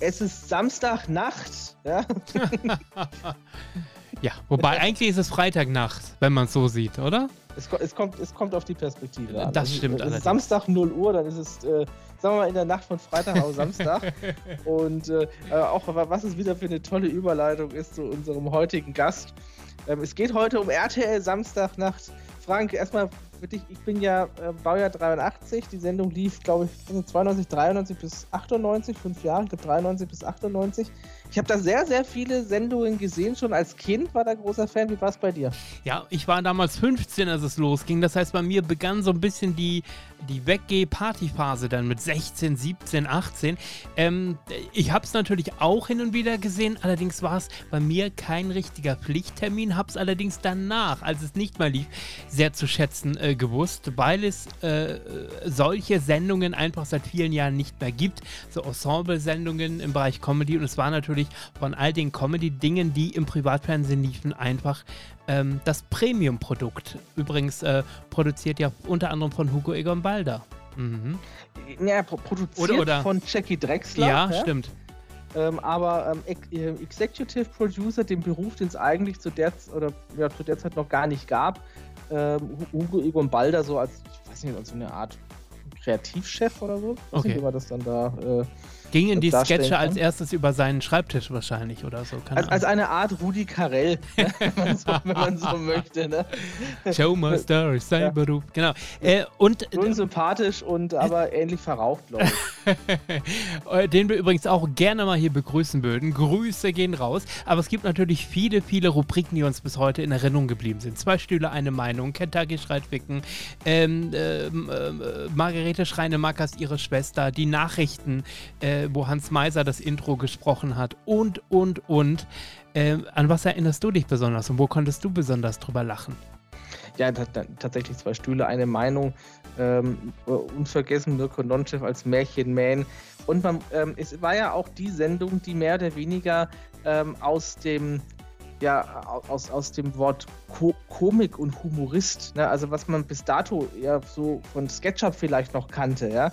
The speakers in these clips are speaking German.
Es ist Samstagnacht. Ja? ja, wobei eigentlich ist es Freitagnacht, wenn man es so sieht, oder? Es, es, kommt, es kommt auf die Perspektive an. Das stimmt. Es ist Samstag 0 Uhr, dann ist es, äh, sagen wir mal, in der Nacht von Freitag auf Samstag. Und äh, auch was es wieder für eine tolle Überleitung ist zu unserem heutigen Gast. Ähm, es geht heute um RTL Samstagnacht. Frank, erstmal wirklich, ich bin ja äh, Baujahr 83. Die Sendung lief, glaube ich, 92, 93 bis 98, fünf Jahre, ich glaube 93 bis 98. Ich habe da sehr, sehr viele Sendungen gesehen. Schon als Kind war da großer Fan. Wie war es bei dir? Ja, ich war damals 15, als es losging. Das heißt, bei mir begann so ein bisschen die, die Weggeh-Partyphase dann mit 16, 17, 18. Ähm, ich habe es natürlich auch hin und wieder gesehen. Allerdings war es bei mir kein richtiger Pflichttermin. Habe es allerdings danach, als es nicht mehr lief, sehr zu schätzen äh, gewusst, weil es äh, solche Sendungen einfach seit vielen Jahren nicht mehr gibt. So Ensemble-Sendungen im Bereich Comedy. Und es war natürlich von all den Comedy-Dingen, die im Privatfernsehen liefen, einfach ähm, das Premium-Produkt. Übrigens äh, produziert ja unter anderem von Hugo Egon Balder. Mhm. Ja, produziert oder, oder, von Jackie Drexler. Ja, ja? stimmt. Ähm, aber ähm, äh, Executive Producer, den Beruf, den es eigentlich zu der, oder, ja, zu der Zeit noch gar nicht gab, ähm, Hugo Egon Balder so als, ich weiß nicht, so eine Art Kreativchef oder so. Okay. Nicht, wie man das dann da äh, Gingen die Sketche als erstes über seinen Schreibtisch wahrscheinlich oder so? Als, als, eine Art Rudi Carell, ne? wenn, man so, wenn, man so, möchte. Ne? Showmaster ist sein ja. Beruf, genau. Äh, und, Unsympathisch und aber ähnlich verraucht, glaube ich. Äh, den wir übrigens auch gerne mal hier begrüßen würden. Grüße gehen raus. Aber es gibt natürlich viele, viele Rubriken, die uns bis heute in Erinnerung geblieben sind. Zwei Stühle, eine Meinung, Kentucky Schreitwicken, ähm, ähm, äh, Margarete Schreinemakers, ihre Schwester, die Nachrichten, äh, äh, wo Hans Meiser das Intro gesprochen hat und, und, und. Äh, an was erinnerst du dich besonders und wo konntest du besonders drüber lachen? Ja, tatsächlich zwei Stühle, eine Meinung. Ähm, unvergessen Mirko Nonchev als Märchenman. Und man, ähm, es war ja auch die Sendung, die mehr oder weniger ähm, aus dem ja, aus, aus dem Wort Ko Komik und Humorist, ne? also was man bis dato ja so von SketchUp vielleicht noch kannte, ja,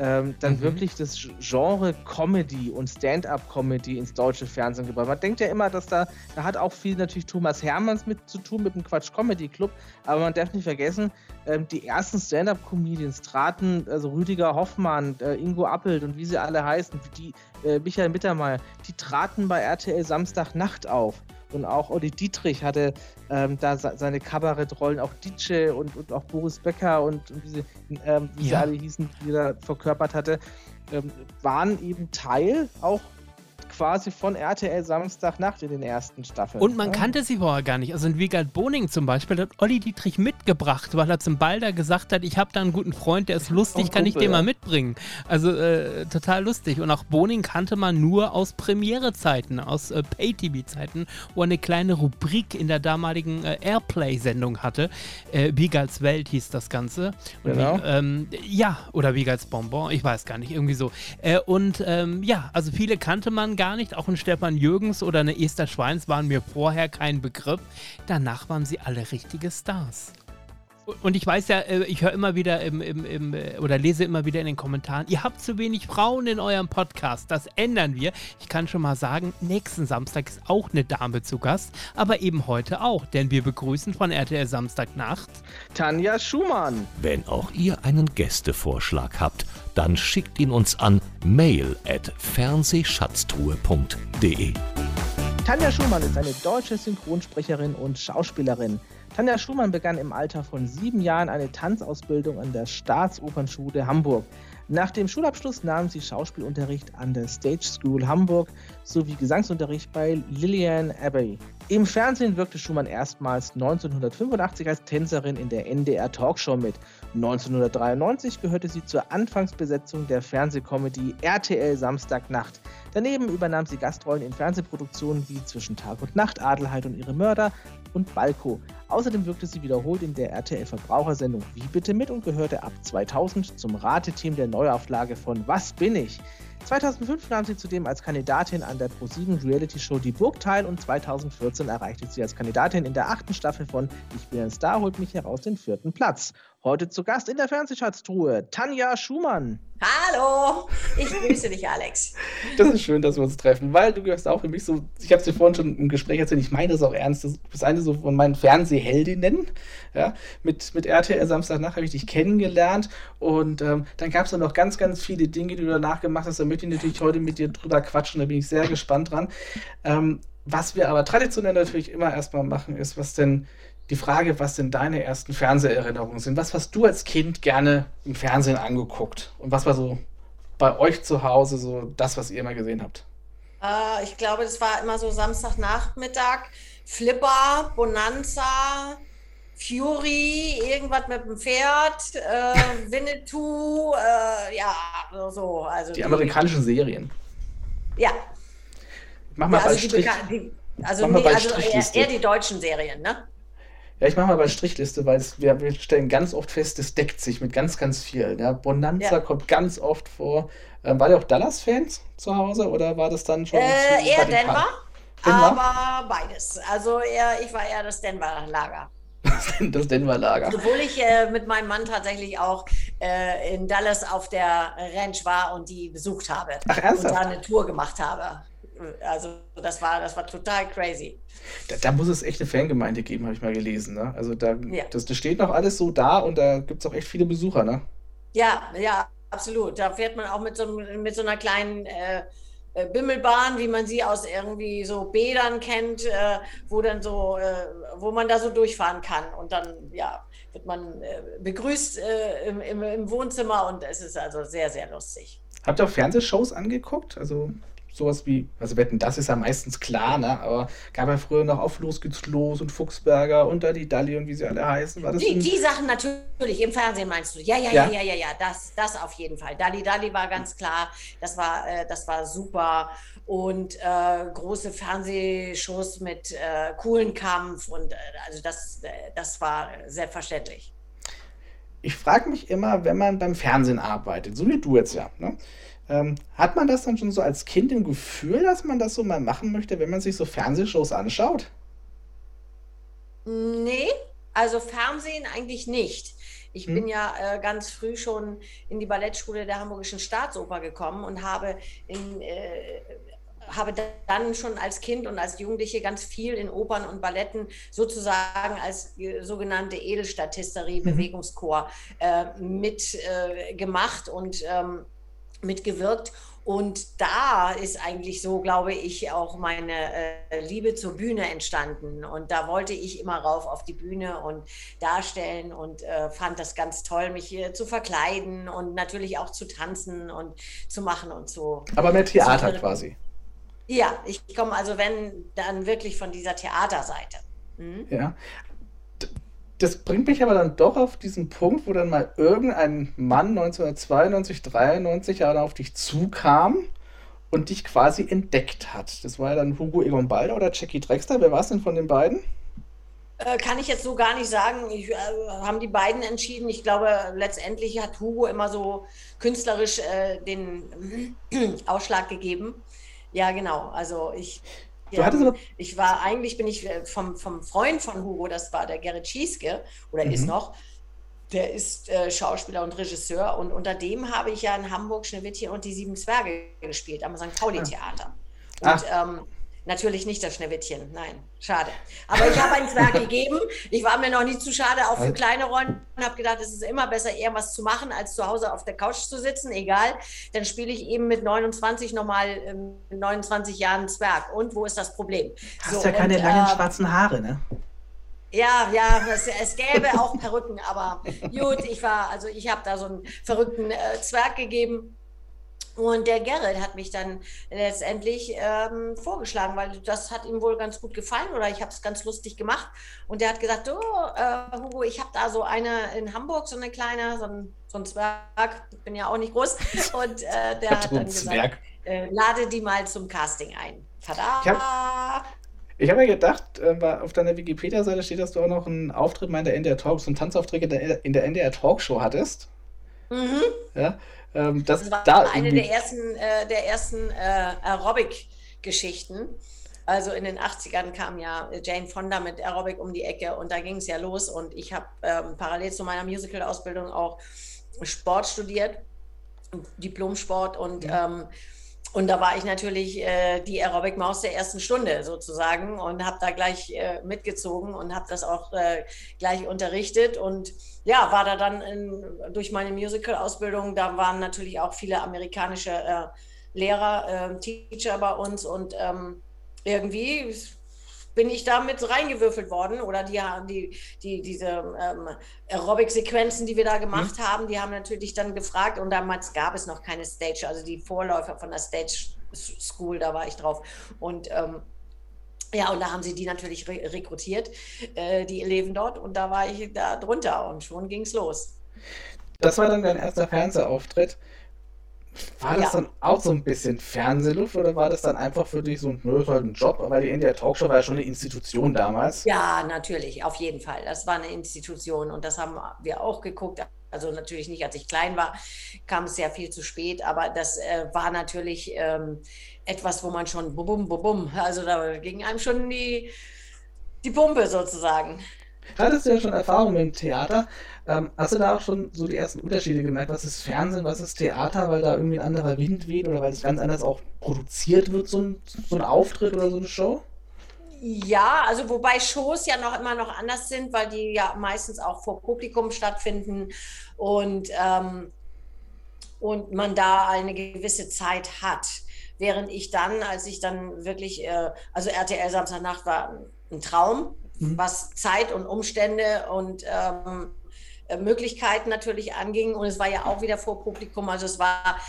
ähm, dann mhm. wirklich das Genre Comedy und Stand-up-Comedy ins deutsche Fernsehen gebracht. Man denkt ja immer, dass da, da hat auch viel natürlich Thomas Hermanns mit zu tun mit dem Quatsch Comedy Club, aber man darf nicht vergessen, ähm, die ersten Stand-up-Comedians traten, also Rüdiger Hoffmann, äh, Ingo Appelt und wie sie alle heißen, die äh, Michael Mittermeier, die traten bei RTL Samstagnacht auf. Und auch Olli Dietrich hatte ähm, da seine Kabarettrollen, auch Dietsche und, und auch Boris Becker und, und wie, sie, ähm, wie ja. sie alle hießen, die er verkörpert hatte, ähm, waren eben Teil auch quasi von RTL Samstagnacht in den ersten Staffeln. Und man ja. kannte sie vorher gar nicht. Also in Wiegald Boning zum Beispiel hat Olli Dietrich mitgebracht, weil er zum Balder gesagt hat, ich habe da einen guten Freund, der ist lustig, kann ich den mal mitbringen. Also äh, total lustig. Und auch Boning kannte man nur aus Premiere-Zeiten, aus äh, Pay-TV-Zeiten, wo er eine kleine Rubrik in der damaligen äh, Airplay-Sendung hatte. Äh, Wiegalds Welt hieß das Ganze. Und genau. Wie, ähm, ja, oder Wiegalds Bonbon, ich weiß gar nicht, irgendwie so. Äh, und ähm, ja, also viele kannte man gar nicht. Auch ein Stefan Jürgens oder eine Esther Schweins waren mir vorher kein Begriff. Danach waren sie alle richtige Stars. Und ich weiß ja, äh, ich höre immer wieder im, im, im, äh, oder lese immer wieder in den Kommentaren, ihr habt zu wenig Frauen in eurem Podcast. Das ändern wir. Ich kann schon mal sagen, nächsten Samstag ist auch eine Dame zu Gast, aber eben heute auch, denn wir begrüßen von RTL Samstagnacht Tanja Schumann. Wenn auch ihr einen Gästevorschlag habt, dann schickt ihn uns an mail at fernsehschatztruhe.de. Tanja Schumann ist eine deutsche Synchronsprecherin und Schauspielerin. Tanja Schumann begann im Alter von sieben Jahren eine Tanzausbildung an der Staatsopernschule Hamburg. Nach dem Schulabschluss nahm sie Schauspielunterricht an der Stage School Hamburg sowie Gesangsunterricht bei Lillian Abbey. Im Fernsehen wirkte Schumann erstmals 1985 als Tänzerin in der NDR Talkshow mit. 1993 gehörte sie zur Anfangsbesetzung der Fernsehkomödie RTL Samstagnacht. Daneben übernahm sie Gastrollen in Fernsehproduktionen wie Zwischen Tag und Nacht, Adelheid und ihre Mörder und Balko. Außerdem wirkte sie wiederholt in der RTL-Verbrauchersendung Wie bitte mit und gehörte ab 2000 zum Rateteam der Neuauflage von Was bin ich? 2005 nahm sie zudem als Kandidatin an der ProSieben Reality-Show Die Burg teil und 2014 erreichte sie als Kandidatin in der achten Staffel von Ich bin ein Star, holt mich heraus den vierten Platz. Heute zu Gast in der Fernsehschatztruhe, Tanja Schumann. Hallo, ich grüße dich, Alex. Das ist schön, dass wir uns treffen, weil du gehörst auch für mich so, ich habe es dir vorhin schon im Gespräch erzählt, ich meine das auch ernst, du bist eine so von meinen Fernsehheldinnen. Ja, mit, mit RTL Samstagnacht habe ich dich kennengelernt und ähm, dann gab es noch ganz, ganz viele Dinge, die du danach gemacht hast. Da möchte ich natürlich heute mit dir drüber quatschen, da bin ich sehr gespannt dran. Ähm, was wir aber traditionell natürlich immer erstmal machen, ist, was denn die Frage, was denn deine ersten Fernseherinnerungen sind. Was hast du als Kind gerne im Fernsehen angeguckt? Und was war so bei euch zu Hause so das, was ihr immer gesehen habt? Äh, ich glaube, das war immer so Samstagnachmittag. Flipper, Bonanza, Fury, irgendwas mit dem Pferd, äh, Winnetou, äh, ja, so. Also die, die amerikanischen Serien. Ja. Mach mal ja, also Strich. Die, also, nee, also eher, eher die deutschen Serien, ne? Ja, ich mache mal bei Strichliste, weil es, wir, wir, stellen ganz oft fest, es deckt sich mit ganz, ganz viel. Ja? Bonanza ja. kommt ganz oft vor. Ähm, war der auch Dallas-Fans zu Hause oder war das dann schon? Äh, eher Denver, Denver, aber beides. Also eher, ich war eher das Denver-Lager. das Denver-Lager. Obwohl ich äh, mit meinem Mann tatsächlich auch äh, in Dallas auf der Ranch war und die besucht habe. Ach, ernsthaft? Und da eine Tour gemacht habe. Also das war, das war total crazy. Da, da muss es echt eine Fangemeinde geben, habe ich mal gelesen. Ne? Also da, ja. das, das steht noch alles so da und da gibt es auch echt viele Besucher, ne? Ja, ja, absolut. Da fährt man auch mit so, mit so einer kleinen äh, äh, Bimmelbahn, wie man sie aus irgendwie so Bädern kennt, äh, wo dann so, äh, wo man da so durchfahren kann. Und dann, ja, wird man äh, begrüßt äh, im, im, im Wohnzimmer und es ist also sehr, sehr lustig. Habt ihr auch Fernsehshows angeguckt? Also sowas wie, also Wetten, das ist ja meistens klar, ne? aber gab ja früher noch auf Los geht's los und Fuchsberger und da die Dalli und wie sie alle heißen. War das die, die Sachen natürlich, im Fernsehen meinst du? Ja, ja, ja, ja, ja, ja, ja, das, das auf jeden Fall. Dalli Dalli war ganz klar, das war, äh, das war super und äh, große Fernsehshows mit äh, coolen Kampf und äh, also das, äh, das war selbstverständlich. Ich frage mich immer, wenn man beim Fernsehen arbeitet, so wie du jetzt ja, ne? Ähm, hat man das dann schon so als Kind im Gefühl, dass man das so mal machen möchte, wenn man sich so Fernsehshows anschaut? Nee, also Fernsehen eigentlich nicht. Ich hm. bin ja äh, ganz früh schon in die Ballettschule der Hamburgischen Staatsoper gekommen und habe in, äh, habe dann schon als Kind und als Jugendliche ganz viel in Opern und Balletten sozusagen als äh, sogenannte Edelstatisterie, mhm. Bewegungschor äh, mitgemacht äh, und ähm, mitgewirkt. Und da ist eigentlich so, glaube ich, auch meine äh, Liebe zur Bühne entstanden. Und da wollte ich immer rauf auf die Bühne und darstellen und äh, fand das ganz toll, mich hier zu verkleiden und natürlich auch zu tanzen und zu machen und so. Aber mehr Theater quasi. Ja, ich komme also, wenn, dann wirklich von dieser Theaterseite. Mhm. Ja, das bringt mich aber dann doch auf diesen Punkt, wo dann mal irgendein Mann 1992, 93 Jahre auf dich zukam und dich quasi entdeckt hat. Das war ja dann Hugo Egon Balder oder Jackie Drexler. Wer war es denn von den beiden? Äh, kann ich jetzt so gar nicht sagen. Ich, äh, haben die beiden entschieden. Ich glaube, letztendlich hat Hugo immer so künstlerisch äh, den Ausschlag gegeben. Ja, genau. Also ich ja, ich war eigentlich bin ich äh, vom, vom Freund von Hugo, das war der Gerrit Schieske oder mhm. ist noch. Der ist äh, Schauspieler und Regisseur und unter dem habe ich ja in Hamburg Schneewittchen und die Sieben Zwerge gespielt am St. Pauli Theater. Ah. Und ähm, Natürlich nicht das Schneewittchen, nein, schade. Aber ich habe ein Zwerg gegeben. Ich war mir noch nie zu schade, auch für kleine Rollen. und habe gedacht, es ist immer besser, irgendwas zu machen, als zu Hause auf der Couch zu sitzen. Egal, dann spiele ich eben mit 29 nochmal ähm, 29 Jahren Zwerg. Und wo ist das Problem? Hast so, ja keine und, langen äh, schwarzen Haare, ne? Ja, ja, es, es, gäbe auch Perücken, aber gut, ich war, also ich habe da so einen verrückten äh, Zwerg gegeben. Und der Gerrit hat mich dann letztendlich ähm, vorgeschlagen, weil das hat ihm wohl ganz gut gefallen oder ich habe es ganz lustig gemacht. Und der hat gesagt, oh, äh, Hugo, ich habe da so eine in Hamburg, so eine kleine, so ein, so ein Zwerg, ich bin ja auch nicht groß. Und äh, der hat dann gesagt, äh, lade die mal zum Casting ein. Tada! Ich habe mir gedacht, äh, auf deiner Wikipedia-Seite steht, dass du auch noch einen Auftritt in der NDR Talk, so einen Tanzauftritt in der NDR Talkshow hattest. Mhm. Ja, ähm, das, das, war da eine der ersten, äh, der ersten äh, Aerobic-Geschichten. Also in den 80ern kam ja Jane Fonda mit Aerobic um die Ecke und da ging es ja los. Und ich habe ähm, parallel zu meiner Musical-Ausbildung auch Sport studiert, Diplom-Sport und ja. ähm, und da war ich natürlich äh, die Aerobic-Maus der ersten Stunde sozusagen und habe da gleich äh, mitgezogen und habe das auch äh, gleich unterrichtet. Und ja, war da dann in, durch meine Musical-Ausbildung, da waren natürlich auch viele amerikanische äh, Lehrer, ähm, Teacher bei uns und ähm, irgendwie bin ich da mit reingewürfelt worden oder die, die, die diese ähm, Aerobic-Sequenzen, die wir da gemacht mhm. haben, die haben natürlich dann gefragt und damals gab es noch keine Stage, also die Vorläufer von der Stage School, da war ich drauf und ähm, ja, und da haben sie die natürlich re rekrutiert, äh, die Eleven dort, und da war ich da drunter und schon ging es los. Das war dann dein erster Fernsehauftritt. War das ja. dann auch so ein bisschen Fernsehluft oder war das dann einfach für dich so ein, nö, halt ein Job? Weil die NDR Talkshow war ja schon eine Institution damals. Ja, natürlich, auf jeden Fall. Das war eine Institution und das haben wir auch geguckt. Also natürlich nicht, als ich klein war, kam es sehr viel zu spät, aber das äh, war natürlich ähm, etwas, wo man schon bum, bum, bum, also da ging einem schon die, die Pumpe sozusagen. Hattest du ja schon Erfahrung dem Theater? Ähm, hast du da auch schon so die ersten Unterschiede gemerkt? Was ist Fernsehen, was ist Theater, weil da irgendwie ein anderer Wind weht oder weil es ganz anders auch produziert wird, so ein, so ein Auftritt oder so eine Show? Ja, also wobei Shows ja noch immer noch anders sind, weil die ja meistens auch vor Publikum stattfinden und, ähm, und man da eine gewisse Zeit hat. Während ich dann, als ich dann wirklich, äh, also RTL Samstagnacht war ein Traum, mhm. was Zeit und Umstände und ähm, äh, Möglichkeiten natürlich anging. Und es war ja auch wieder vor Publikum. Also es war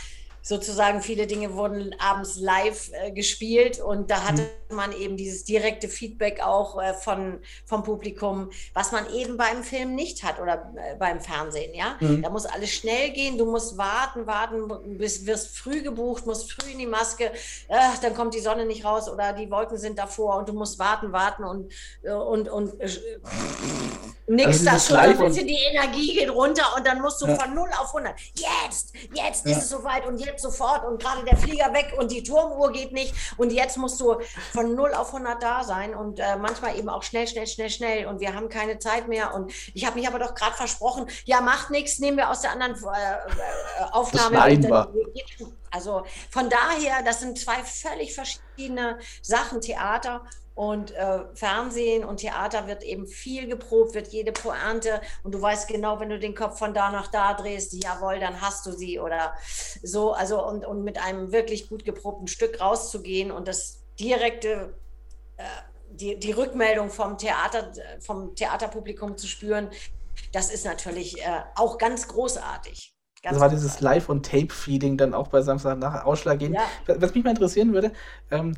sozusagen viele Dinge wurden abends live äh, gespielt und da hatte mhm. man eben dieses direkte Feedback auch äh, von, vom Publikum, was man eben beim Film nicht hat oder äh, beim Fernsehen, ja. Mhm. Da muss alles schnell gehen, du musst warten, warten, bist, wirst früh gebucht, musst früh in die Maske, ach, dann kommt die Sonne nicht raus oder die Wolken sind davor und du musst warten, warten und, äh, und, und äh, nix also das schon, ein bisschen die Energie geht runter und dann musst du ja. von 0 auf 100, jetzt, jetzt ja. ist es soweit und jetzt jetzt sofort und gerade der Flieger weg und die Turmuhr geht nicht. Und jetzt musst du von 0 auf 100 da sein und äh, manchmal eben auch schnell, schnell, schnell, schnell. Und wir haben keine Zeit mehr. Und ich habe mich aber doch gerade versprochen, ja, macht nichts, nehmen wir aus der anderen äh, äh Aufnahme. Also von daher, das sind zwei völlig verschiedene Sachen, Theater und äh, Fernsehen und Theater wird eben viel geprobt, wird jede Pointe und du weißt genau, wenn du den Kopf von da nach da drehst, jawohl, dann hast du sie oder so. Also und, und mit einem wirklich gut geprobten Stück rauszugehen und das direkte, äh, die, die Rückmeldung vom Theater, vom Theaterpublikum zu spüren, das ist natürlich äh, auch ganz großartig. Ganz das war dieses Live- und Tape-Feeding dann auch bei Samstag nach Ausschlaggebend. Ja. Was mich mal interessieren würde, ähm,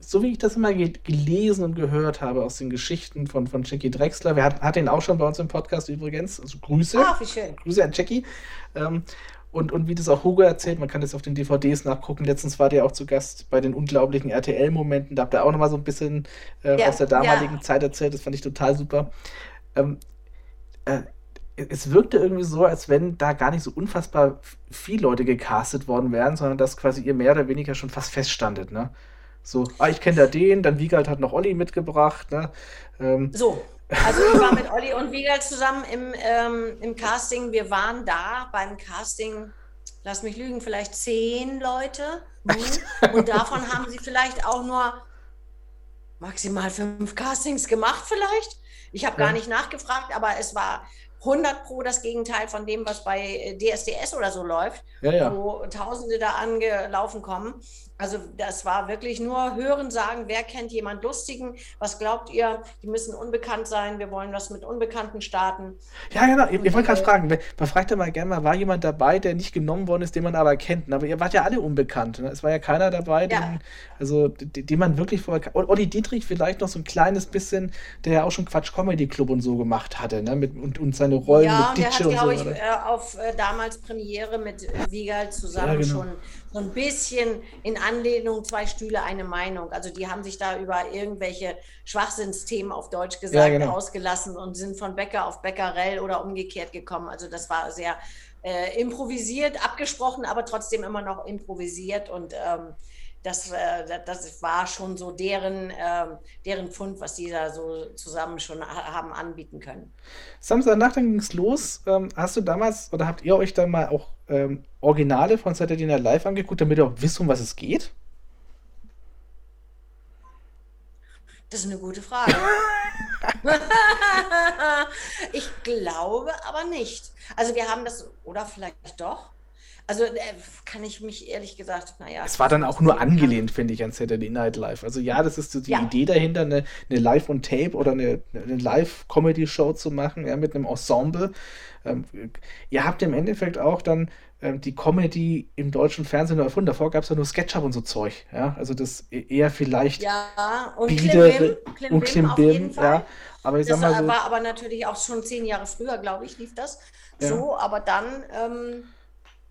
so wie ich das immer gelesen und gehört habe aus den Geschichten von, von Jackie Drexler, wir hatten hat ihn auch schon bei uns im Podcast übrigens, also Grüße. Ah, wie schön. Grüße an Jackie. Ähm, und, und wie das auch Hugo erzählt, man kann das auf den DVDs nachgucken. Letztens war der auch zu Gast bei den unglaublichen RTL-Momenten. Da habt ihr auch nochmal so ein bisschen äh, ja, aus der damaligen ja. Zeit erzählt. Das fand ich total super. Ähm, äh, es wirkte irgendwie so, als wenn da gar nicht so unfassbar viele Leute gecastet worden wären, sondern dass quasi ihr mehr oder weniger schon fast feststandet, ne? So, ah, ich kenne da den, dann Wiegald hat noch Olli mitgebracht. Ne? Ähm, so, also ich war mit Olli und Wiegald zusammen im, ähm, im Casting. Wir waren da beim Casting, lass mich lügen, vielleicht zehn Leute. Und davon haben sie vielleicht auch nur maximal fünf Castings gemacht, vielleicht. Ich habe gar nicht nachgefragt, aber es war 100 pro das Gegenteil von dem, was bei DSDS oder so läuft, ja, ja. wo Tausende da angelaufen kommen. Also das war wirklich nur hören, sagen, wer kennt jemand Lustigen? Was glaubt ihr? Die müssen unbekannt sein. Wir wollen was mit Unbekannten starten. Ja, genau. Ich, ich wollte gerade äh, fragen, man fragt ja mal gerne mal, war jemand dabei, der nicht genommen worden ist, den man aber kennt? Aber ihr wart ja alle unbekannt. Ne? Es war ja keiner dabei, ja. Den, also, den, den man wirklich vorher Und Olli Dietrich vielleicht noch so ein kleines bisschen, der ja auch schon Quatsch Comedy Club und so gemacht hatte, ne? Mit, und, und seine Rollen ja, mit Ditsche und, der hat, und so. Ich, äh, auf äh, damals Premiere mit Wiegald zusammen ja, genau. schon so ein bisschen in Anlehnung zwei Stühle, eine Meinung. Also die haben sich da über irgendwelche Schwachsinnsthemen auf Deutsch gesagt ja, genau. ausgelassen und sind von Bäcker auf Bäckerell oder umgekehrt gekommen. Also das war sehr äh, improvisiert, abgesprochen, aber trotzdem immer noch improvisiert und ähm, das, äh, das war schon so deren, äh, deren Pfund, was die da so zusammen schon haben anbieten können. Samstagnacht ging es los. Ähm, hast du damals oder habt ihr euch da mal auch ähm, Originale von Saturday Night Live angeguckt, damit ihr auch wisst, um was es geht? Das ist eine gute Frage. ich glaube aber nicht. Also wir haben das, oder vielleicht doch. Also äh, kann ich mich ehrlich gesagt, naja. Es war dann auch nur angelehnt, finde ich, an Saturday Night Live. Also ja, das ist so die ja. Idee dahinter, eine, eine Live-on-Tape oder eine, eine Live-Comedy-Show zu machen, ja, mit einem Ensemble. Ähm, ihr habt im Endeffekt auch dann ähm, die Comedy im deutschen Fernsehen erfunden. Davor gab es ja nur SketchUp und so Zeug. Ja, also das e-, eher vielleicht ja, und Bieder Klim und Klimbim, ja. Aber ich das sag mal so, war aber natürlich auch schon zehn Jahre früher, glaube ich, lief das ja. so. Aber dann ähm,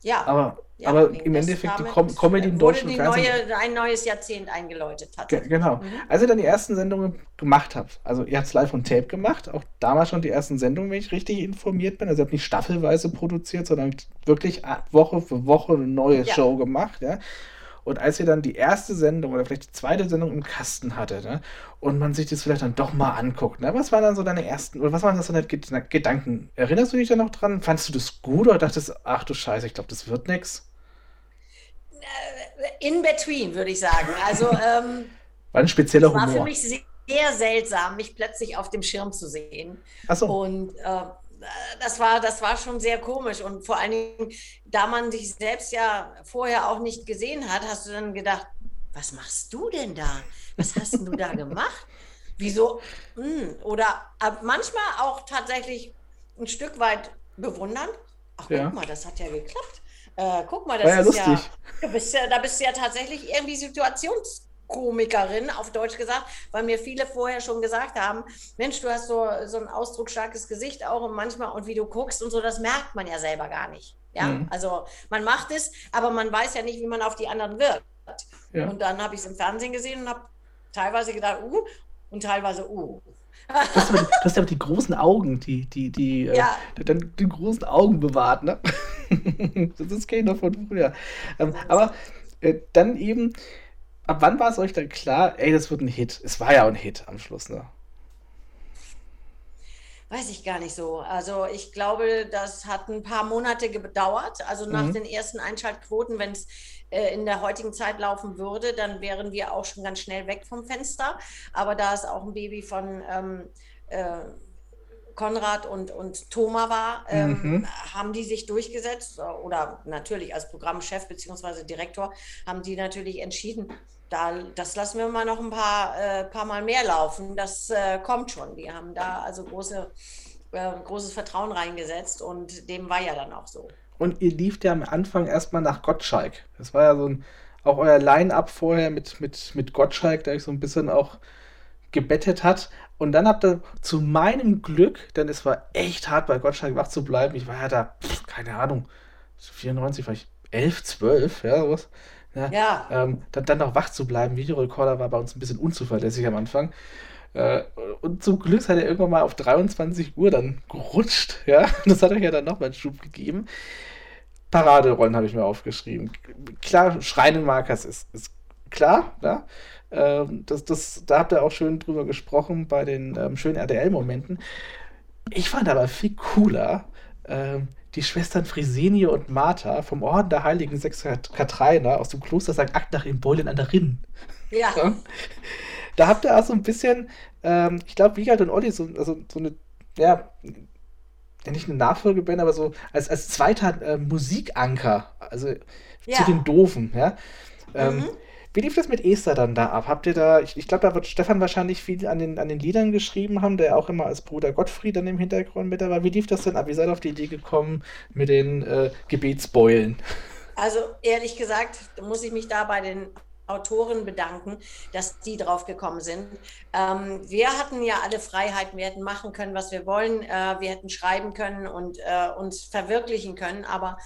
ja. Aber, ja, aber im Endeffekt die Com Comedy im deutschen die Fernsehen. Neue, ein neues Jahrzehnt eingeläutet hat. Ge genau. Mhm. Als ihr dann die ersten Sendungen gemacht habt, also ihr habt es live on Tape gemacht, auch damals schon die ersten Sendungen, wenn ich richtig informiert bin. Also ihr habt nicht staffelweise produziert, sondern wirklich Woche für Woche eine neue ja. Show gemacht, ja. Und als ihr dann die erste Sendung oder vielleicht die zweite Sendung im Kasten hatte, ne, und man sich das vielleicht dann doch mal anguckt, ne, was waren dann so deine ersten, oder was waren das so deine Gedanken? Erinnerst du dich da noch dran? Fandest du das gut oder dachtest, ach du Scheiße, ich glaube, das wird nichts? Äh, in between, würde ich sagen. Also, ähm, war ein spezieller Humor. War für mich sehr seltsam, mich plötzlich auf dem Schirm zu sehen. Ach so. Und äh, das war, das war schon sehr komisch. Und vor allen Dingen, da man dich selbst ja vorher auch nicht gesehen hat, hast du dann gedacht, was machst du denn da? Was hast du da gemacht? Wieso? Hm, oder manchmal auch tatsächlich ein Stück weit bewundern. Ach, guck ja. mal, das hat ja geklappt. Äh, guck mal, das ja ist lustig. ja, bist ja, da bist du ja tatsächlich irgendwie Situations Komikerin, auf Deutsch gesagt, weil mir viele vorher schon gesagt haben, Mensch, du hast so, so ein ausdrucksstarkes Gesicht auch und manchmal und wie du guckst und so, das merkt man ja selber gar nicht. Ja, mhm. also man macht es, aber man weiß ja nicht, wie man auf die anderen wirkt. Ja. Und dann habe ich es im Fernsehen gesehen und habe teilweise gedacht, uh, und teilweise, uh. Du hast, aber, du hast aber die großen Augen, die, die, die, äh, ja. äh, dann die großen Augen bewahrt, ne? das ist keiner von früher. Ähm, aber äh, dann eben, ab wann war es euch dann klar, ey, das wird ein Hit? Es war ja ein Hit am Schluss, ne? Weiß ich gar nicht so. Also ich glaube, das hat ein paar Monate gedauert. Also nach mhm. den ersten Einschaltquoten, wenn es äh, in der heutigen Zeit laufen würde, dann wären wir auch schon ganz schnell weg vom Fenster. Aber da es auch ein Baby von ähm, äh, Konrad und, und Thoma war, ähm, mhm. haben die sich durchgesetzt oder natürlich als Programmchef bzw. Direktor haben die natürlich entschieden, da, das lassen wir mal noch ein paar, äh, paar Mal mehr laufen. Das äh, kommt schon. Die haben da also große, äh, großes Vertrauen reingesetzt und dem war ja dann auch so. Und ihr lieft ja am Anfang erstmal nach Gottschalk. Das war ja so ein, auch euer Line-Up vorher mit, mit, mit Gottschalk, der euch so ein bisschen auch gebettet hat. Und dann habt ihr zu meinem Glück, denn es war echt hart bei Gottschalk wach zu bleiben. Ich war ja da, pff, keine Ahnung, 94, vielleicht 11, 12, ja, sowas. Ja. ja. Ähm, dann, dann noch wach zu bleiben. Videorekorder war bei uns ein bisschen unzuverlässig am Anfang. Äh, und zum Glück hat er irgendwann mal auf 23 Uhr dann gerutscht. Ja, das hat euch ja dann nochmal einen Schub gegeben. Paraderollen habe ich mir aufgeschrieben. Klar, Schreinemarkers ist, ist klar, ja. Ähm, das, das, da habt ihr auch schön drüber gesprochen bei den ähm, schönen RTL-Momenten. Ich fand aber viel cooler, ähm, die Schwestern Fresenie und Martha vom Orden der Heiligen Sechs Katrainer aus dem Kloster St. Agnach in Beulen an der Rinn. Ja. ja. Da habt ihr auch so ein bisschen, ähm, ich glaube, Wiegald und Olli, so, also, so eine, ja, nicht eine Nachfolgeband, aber so als, als zweiter äh, Musikanker, also ja. zu den Doofen, ja. Ähm, mhm. Wie lief das mit Esther dann da ab? Habt ihr da, ich, ich glaube, da wird Stefan wahrscheinlich viel an den, an den Liedern geschrieben haben, der auch immer als Bruder Gottfried dann im Hintergrund mit dabei. Wie lief das denn ab? Wie seid ihr auf die Idee gekommen mit den äh, Gebetsbeulen? Also ehrlich gesagt, muss ich mich da bei den Autoren bedanken, dass die drauf gekommen sind. Ähm, wir hatten ja alle Freiheiten, wir hätten machen können, was wir wollen, äh, wir hätten schreiben können und äh, uns verwirklichen können, aber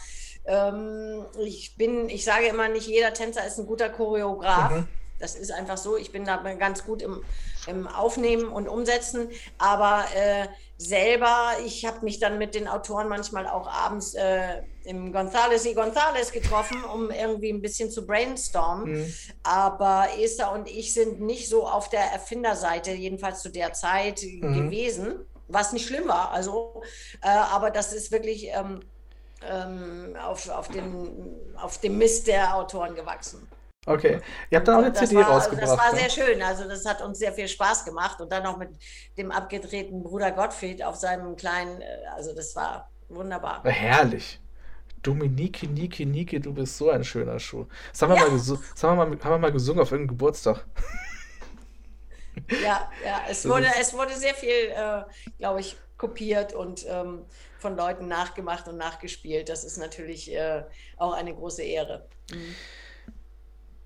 ähm, ich bin, ich sage immer, nicht jeder Tänzer ist ein guter Choreograf. Mhm. Das ist einfach so. Ich bin da ganz gut im, im Aufnehmen und Umsetzen, aber äh, selber, ich habe mich dann mit den Autoren manchmal auch abends äh, im Gonzales y Gonzales getroffen, um irgendwie ein bisschen zu brainstormen. Mhm. Aber Esther und ich sind nicht so auf der Erfinderseite, jedenfalls zu der Zeit mhm. gewesen, was nicht schlimm war. Also, äh, aber das ist wirklich ähm, ähm, auf, auf, den, auf dem Mist der Autoren gewachsen. Okay. Ihr habt dann auch eine CD war, rausgebracht. Das war sehr schön. Also das hat uns sehr viel Spaß gemacht. Und dann noch mit dem abgedrehten Bruder Gottfried auf seinem kleinen, äh, also das war wunderbar. Herrlich. Dominike, Nike, Nike, du bist so ein schöner Schuh. Das haben wir, ja. mal, das haben wir, mal, haben wir mal gesungen auf irgendeinem Geburtstag. Ja, ja, es wurde, es wurde sehr viel, äh, glaube ich, kopiert und ähm, von Leuten nachgemacht und nachgespielt. Das ist natürlich äh, auch eine große Ehre. Mhm.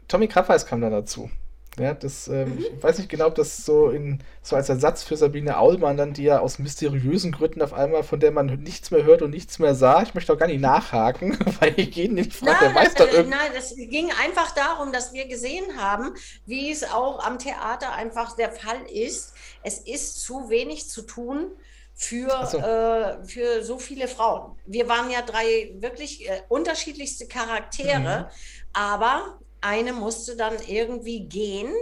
Tommy Krabweis kam da dazu. Ja, das, ähm, mhm. Ich weiß nicht genau, ob das so, in, so als Ersatz für Sabine Aulmann dann, die ja aus mysteriösen Gründen auf einmal, von der man nichts mehr hört und nichts mehr sah. Ich möchte auch gar nicht nachhaken, weil ich jeden nicht frage, der weiß doch irgendwie. Nein, es ging einfach darum, dass wir gesehen haben, wie es auch am Theater einfach der Fall ist. Es ist zu wenig zu tun für, so. Äh, für so viele Frauen. Wir waren ja drei wirklich äh, unterschiedlichste Charaktere, mhm. aber eine musste dann irgendwie gehen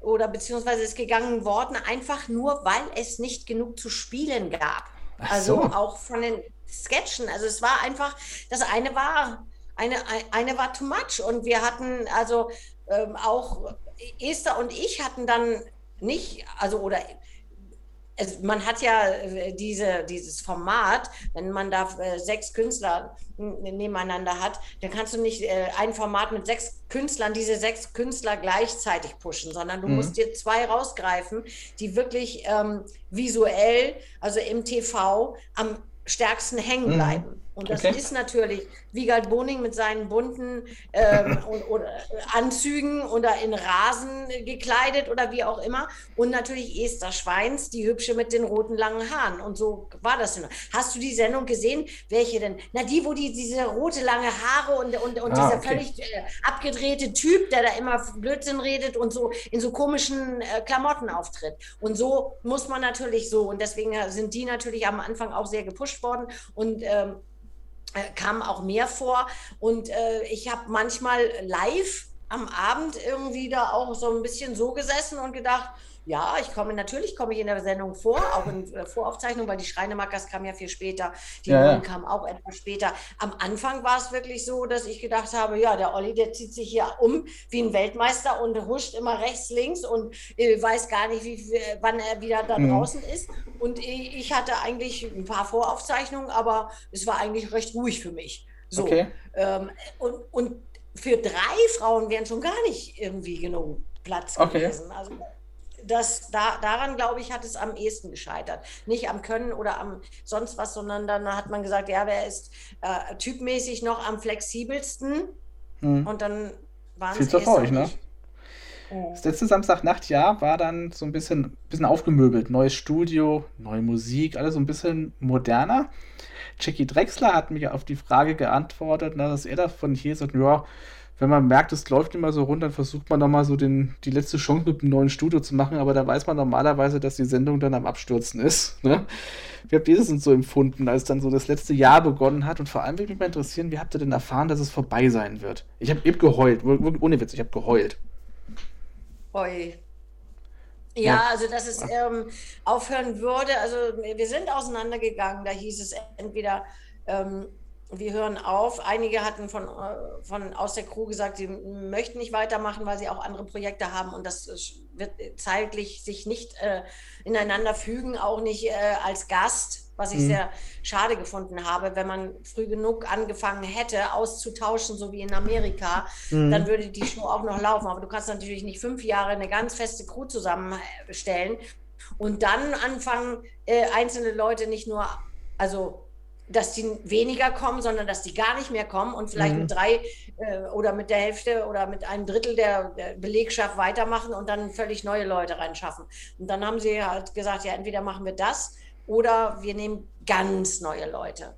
oder beziehungsweise ist gegangen worden, einfach nur, weil es nicht genug zu spielen gab. Also so. auch von den Sketchen. Also es war einfach, das eine war, eine, eine war too much. Und wir hatten also ähm, auch Esther und ich hatten dann nicht, also oder es, man hat ja äh, diese, dieses Format, wenn man da äh, sechs Künstler nebeneinander hat, dann kannst du nicht äh, ein Format mit sechs Künstlern, diese sechs Künstler gleichzeitig pushen, sondern du mhm. musst dir zwei rausgreifen, die wirklich ähm, visuell, also im TV, am stärksten hängen mhm. bleiben. Mhm. Und das okay. ist natürlich Wiegald Boning mit seinen bunten ähm, und, oder Anzügen oder in Rasen gekleidet oder wie auch immer. Und natürlich Esther Schweins, die hübsche mit den roten langen Haaren. Und so war das. Hast du die Sendung gesehen? Welche denn? Na, die, wo die diese rote lange Haare und, und, und ah, dieser okay. völlig äh, abgedrehte Typ, der da immer Blödsinn redet und so in so komischen äh, Klamotten auftritt. Und so muss man natürlich so. Und deswegen sind die natürlich am Anfang auch sehr gepusht worden. Und ähm, äh, kam auch mehr vor. Und äh, ich habe manchmal live am Abend irgendwie da auch so ein bisschen so gesessen und gedacht, ja, ich komme, natürlich komme ich in der Sendung vor, auch in der Voraufzeichnung, weil die Schreinemackers kam ja viel später, die ja, ja. kam auch etwas später. Am Anfang war es wirklich so, dass ich gedacht habe, ja, der Olli, der zieht sich hier um wie ein Weltmeister und huscht immer rechts, links und äh, weiß gar nicht, wie, wann er wieder da mhm. draußen ist. Und ich hatte eigentlich ein paar Voraufzeichnungen, aber es war eigentlich recht ruhig für mich. So. Okay. Ähm, und, und für drei Frauen wären schon gar nicht irgendwie genug Platz okay. gewesen. Also das, da, daran, glaube ich, hat es am ehesten gescheitert. Nicht am Können oder am sonst was, sondern dann hat man gesagt, ja, wer ist äh, typmäßig noch am flexibelsten? Hm. Und dann waren es für euch, ne? Das letzte Samstagnacht, ja, war dann so ein bisschen, bisschen aufgemöbelt. Neues Studio, neue Musik, alles so ein bisschen moderner. Jackie Drexler hat mir auf die Frage geantwortet, dass er davon hier sagt, ja, wenn man merkt, es läuft immer so rund, dann versucht man nochmal so den, die letzte Chance mit einem neuen Studio zu machen, aber da weiß man normalerweise, dass die Sendung dann am Abstürzen ist. Ne? Wie habt ihr das denn so empfunden, als dann so das letzte Jahr begonnen hat? Und vor allem würde mich mal interessieren, wie habt ihr denn erfahren, dass es vorbei sein wird? Ich habe eben geheult, ohne Witz, ich habe geheult. Oi. Ja, also dass es ähm, aufhören würde. Also wir sind auseinandergegangen. Da hieß es entweder ähm, wir hören auf. Einige hatten von, äh, von aus der Crew gesagt, sie möchten nicht weitermachen, weil sie auch andere Projekte haben und das wird zeitlich sich nicht äh, ineinander fügen, auch nicht äh, als Gast was ich mhm. sehr schade gefunden habe. Wenn man früh genug angefangen hätte, auszutauschen, so wie in Amerika, mhm. dann würde die Show auch noch laufen. Aber du kannst natürlich nicht fünf Jahre eine ganz feste Crew zusammenstellen und dann anfangen, äh, einzelne Leute nicht nur, also dass die weniger kommen, sondern dass die gar nicht mehr kommen und vielleicht mhm. mit drei äh, oder mit der Hälfte oder mit einem Drittel der, der, Belegschaft weitermachen und dann völlig neue Leute reinschaffen. Und dann haben sie halt gesagt, ja, entweder machen wir das oder wir nehmen ganz neue Leute,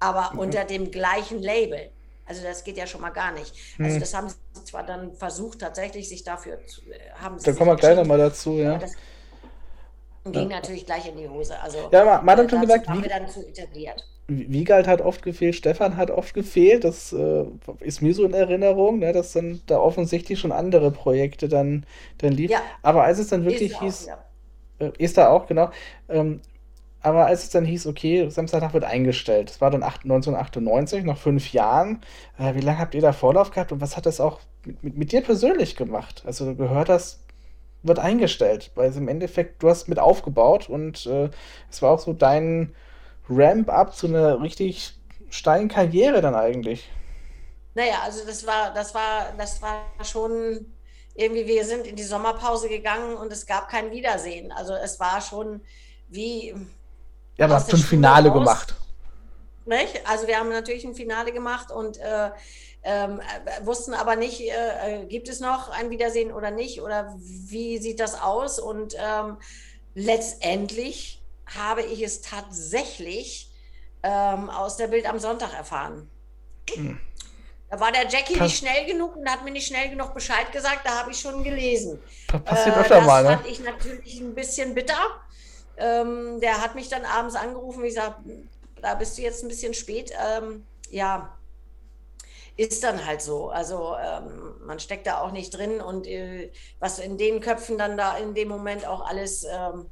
aber mhm. unter dem gleichen Label. Also das geht ja schon mal gar nicht. Also mhm. das haben sie zwar dann versucht, tatsächlich sich dafür zu äh, haben. Da kommen wir gleich nochmal dazu, ja. Das ging ja. natürlich gleich in die Hose. Also ja, man hat schon gesagt, haben wir dann zu etabliert. Wiegald hat oft gefehlt, Stefan hat oft gefehlt. Das äh, ist mir so in Erinnerung, ne, dass dann da offensichtlich schon andere Projekte dann, dann liefen. Ja. Aber als es dann wirklich ist hieß, auch, ja. äh, ist da auch, genau, ähm, aber als es dann hieß, okay, Samstagnacht wird eingestellt, das war dann 1998, nach fünf Jahren. Äh, wie lange habt ihr da Vorlauf gehabt und was hat das auch mit, mit, mit dir persönlich gemacht? Also du gehört hast, wird eingestellt, weil es im Endeffekt, du hast mit aufgebaut und äh, es war auch so dein Ramp-up zu einer richtig steilen Karriere dann eigentlich. Naja, also das war, das war, das war schon irgendwie, wir sind in die Sommerpause gegangen und es gab kein Wiedersehen. Also es war schon wie, ja, aber habt schon ein Finale raus. gemacht. Nicht? Also wir haben natürlich ein Finale gemacht und äh, ähm, äh, wussten aber nicht, äh, äh, gibt es noch ein Wiedersehen oder nicht oder wie sieht das aus? Und ähm, letztendlich habe ich es tatsächlich ähm, aus der Bild am Sonntag erfahren. Hm. Da war der Jackie Pass nicht schnell genug und hat mir nicht schnell genug Bescheid gesagt, da habe ich schon gelesen. Passiert äh, öfter das mal, ne? fand ich natürlich ein bisschen bitter. Ähm, der hat mich dann abends angerufen, wie gesagt, da bist du jetzt ein bisschen spät. Ähm, ja, ist dann halt so. Also ähm, man steckt da auch nicht drin und äh, was in den Köpfen dann da in dem Moment auch alles ähm,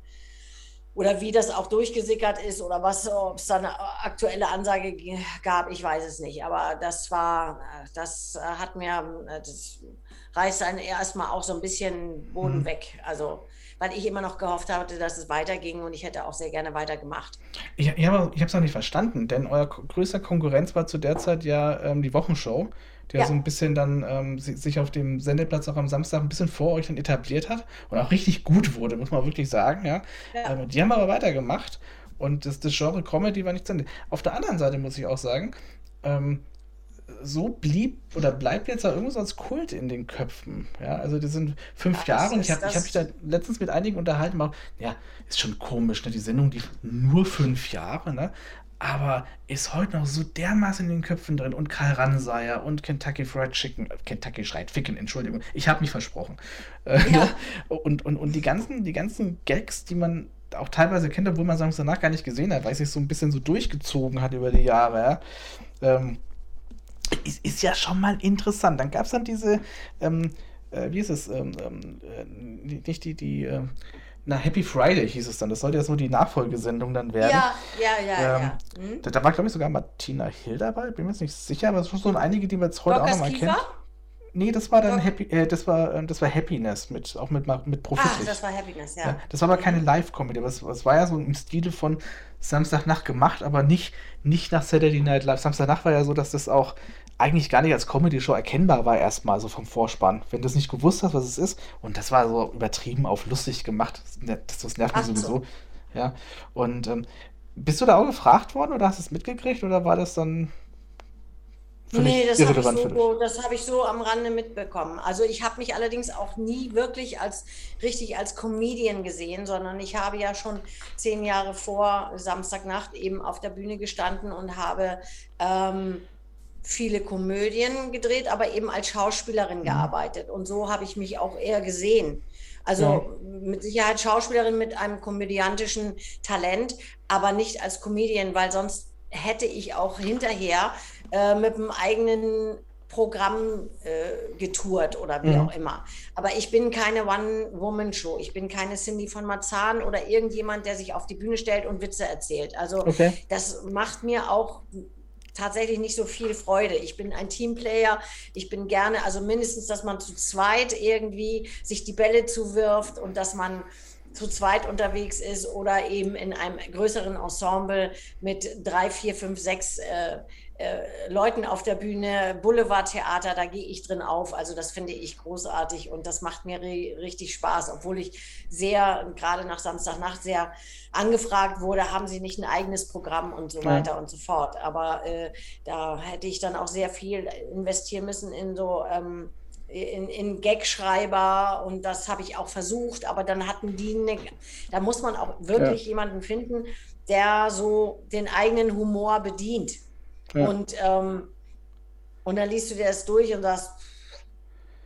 oder wie das auch durchgesickert ist oder was, ob es da eine aktuelle Ansage gab, ich weiß es nicht. Aber das war, das hat mir, das reißt dann erstmal auch so ein bisschen Boden mhm. weg. Also weil ich immer noch gehofft hatte, dass es weiterging und ich hätte auch sehr gerne weitergemacht. Ich, ich habe es auch nicht verstanden, denn euer größter Konkurrenz war zu der Zeit ja ähm, die Wochenshow, der ja. so ein bisschen dann ähm, sich auf dem Sendeplatz auch am Samstag ein bisschen vor euch dann etabliert hat und auch richtig gut wurde, muss man wirklich sagen. Ja. ja. Ähm, die haben aber weitergemacht und das, das Genre Comedy war nicht zu Ende. Auf der anderen Seite muss ich auch sagen, ähm, so blieb oder bleibt jetzt da irgendwas als Kult in den Köpfen. Ja, also die sind fünf ja, Jahre und ich habe hab mich da letztens mit einigen unterhalten, auch, ja, ist schon komisch, ne? Die Sendung, die nur fünf Jahre, ne? Aber ist heute noch so dermaßen in den Köpfen drin und Karl Ranseier und Kentucky Fried Chicken, äh, Kentucky schreit Ficken, Entschuldigung, ich habe mich versprochen. Äh, ja. und, und, und die ganzen, die ganzen Gags, die man auch teilweise kennt, obwohl man es danach gar nicht gesehen hat, weil es sich so ein bisschen so durchgezogen hat über die Jahre. Ja? Ähm, ist, ist ja schon mal interessant. Dann gab es dann diese, ähm, äh, wie ist es, ähm, ähm äh, nicht die, die, äh, na, Happy Friday hieß es dann. Das sollte ja so die Nachfolgesendung dann werden. Ja, ja, ja. Ähm, ja. Hm? Da, da, war, glaube ich, sogar Martina Hill dabei. Bin mir jetzt nicht sicher, aber es sind schon einige, die man jetzt heute Dorcas auch nochmal kennt. Nee, das war dann Happy, äh, das war, äh, das war Happiness mit, auch mit, mit Profit. Ah, das war Happiness, ja. ja. Das war aber keine Live-Comedy, aber es, es, war ja so im Stile von Samstagnacht gemacht, aber nicht, nicht nach Saturday Night Live. Samstagnacht war ja so, dass das auch eigentlich gar nicht als Comedy-Show erkennbar war, erstmal so vom Vorspann. Wenn du es nicht gewusst hast, was es ist. Und das war so übertrieben auf lustig gemacht. Das, das nervt mich sowieso. So. Ja. Und ähm, bist du da auch gefragt worden oder hast du es mitgekriegt oder war das dann nee, das habe ich, so, hab ich so am Rande mitbekommen. Also ich habe mich allerdings auch nie wirklich als richtig als Comedian gesehen, sondern ich habe ja schon zehn Jahre vor Samstagnacht eben auf der Bühne gestanden und habe ähm, viele Komödien gedreht, aber eben als Schauspielerin mhm. gearbeitet. Und so habe ich mich auch eher gesehen. Also ja. mit Sicherheit Schauspielerin mit einem komödiantischen Talent, aber nicht als Comedian, weil sonst hätte ich auch hinterher äh, mit einem eigenen Programm äh, getourt oder wie mhm. auch immer. Aber ich bin keine One-Woman-Show. Ich bin keine Cindy von Marzahn oder irgendjemand, der sich auf die Bühne stellt und Witze erzählt. Also okay. das macht mir auch tatsächlich nicht so viel Freude. Ich bin ein Teamplayer. Ich bin gerne, also mindestens, dass man zu zweit irgendwie sich die Bälle zuwirft und dass man zu zweit unterwegs ist oder eben in einem größeren Ensemble mit drei, vier, fünf, sechs äh, äh, Leuten auf der Bühne, Boulevardtheater, da gehe ich drin auf. Also das finde ich großartig und das macht mir richtig Spaß, obwohl ich sehr, gerade nach Samstagnacht, sehr angefragt wurde, haben Sie nicht ein eigenes Programm und so ja. weiter und so fort. Aber äh, da hätte ich dann auch sehr viel investieren müssen in so... Ähm, in, in Gagschreiber und das habe ich auch versucht, aber dann hatten die, eine, da muss man auch wirklich ja. jemanden finden, der so den eigenen Humor bedient. Ja. Und, ähm, und dann liest du dir das durch und sagst,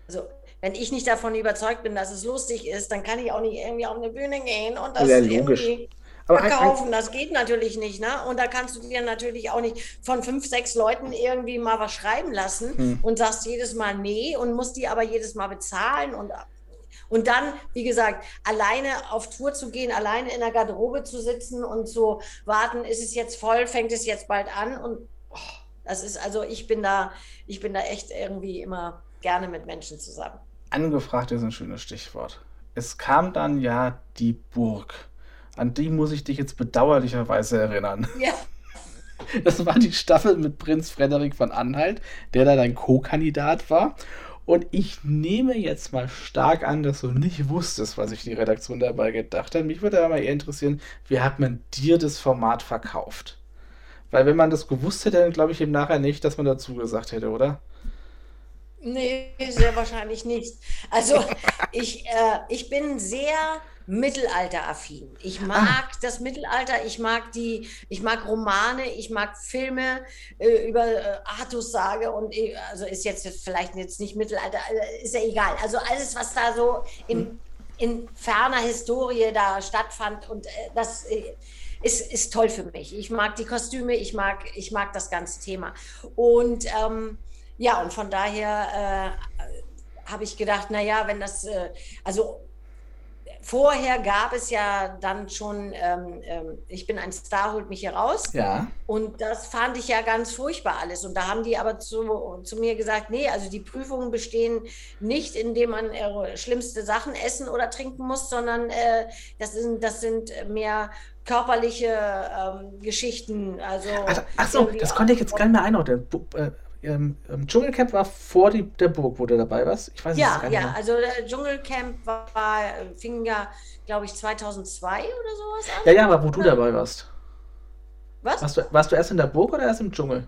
also wenn ich nicht davon überzeugt bin, dass es lustig ist, dann kann ich auch nicht irgendwie auf eine Bühne gehen und das ja, irgendwie aber verkaufen. Das geht natürlich nicht. Ne? Und da kannst du dir natürlich auch nicht von fünf, sechs Leuten irgendwie mal was schreiben lassen hm. und sagst jedes Mal nee und musst die aber jedes Mal bezahlen und und dann, wie gesagt, alleine auf Tour zu gehen, alleine in der Garderobe zu sitzen und zu warten, ist es jetzt voll, fängt es jetzt bald an und das ist also, ich bin da, ich bin da echt irgendwie immer gerne mit Menschen zusammen. Angefragt ist ein schönes Stichwort. Es kam dann ja die Burg. An die muss ich dich jetzt bedauerlicherweise erinnern. Ja. Das war die Staffel mit Prinz Frederik von Anhalt, der da dein Co-Kandidat war. Und ich nehme jetzt mal stark an, dass du nicht wusstest, was sich die Redaktion dabei gedacht hat. Mich würde aber eher interessieren, wie hat man dir das Format verkauft? Weil wenn man das gewusst hätte, dann glaube ich eben nachher nicht, dass man dazu gesagt hätte, oder? Nee, sehr wahrscheinlich nicht. Also ich, äh, ich bin sehr mittelalteraffin. Ich mag ah. das Mittelalter, ich mag die, ich mag Romane, ich mag Filme äh, über äh, Artussage und äh, also ist jetzt vielleicht jetzt nicht Mittelalter, äh, ist ja egal. Also alles, was da so in, hm. in ferner Historie da stattfand und äh, das äh, ist, ist toll für mich. Ich mag die Kostüme, ich mag, ich mag das ganze Thema. Und ähm, ja, und von daher äh, habe ich gedacht, naja, wenn das, äh, also vorher gab es ja dann schon, ähm, ähm, ich bin ein Star, holt mich hier raus. Ja. Und das fand ich ja ganz furchtbar alles. Und da haben die aber zu, zu mir gesagt, nee, also die Prüfungen bestehen nicht, indem man äh, schlimmste Sachen essen oder trinken muss, sondern äh, das, sind, das sind mehr körperliche ähm, Geschichten. Also ach, ach so, das konnte ich jetzt gar nicht mehr einordnen. Äh, ähm, ähm, Dschungelcamp war vor die, der Burg, wo du dabei warst? Ich weiß ja, es gar nicht ja, mehr. also der Dschungelcamp war, war fing ja, glaube ich, 2002 oder sowas an. Ja, ja, aber wo du dabei warst. Was? Warst du, warst du erst in der Burg oder erst im Dschungel?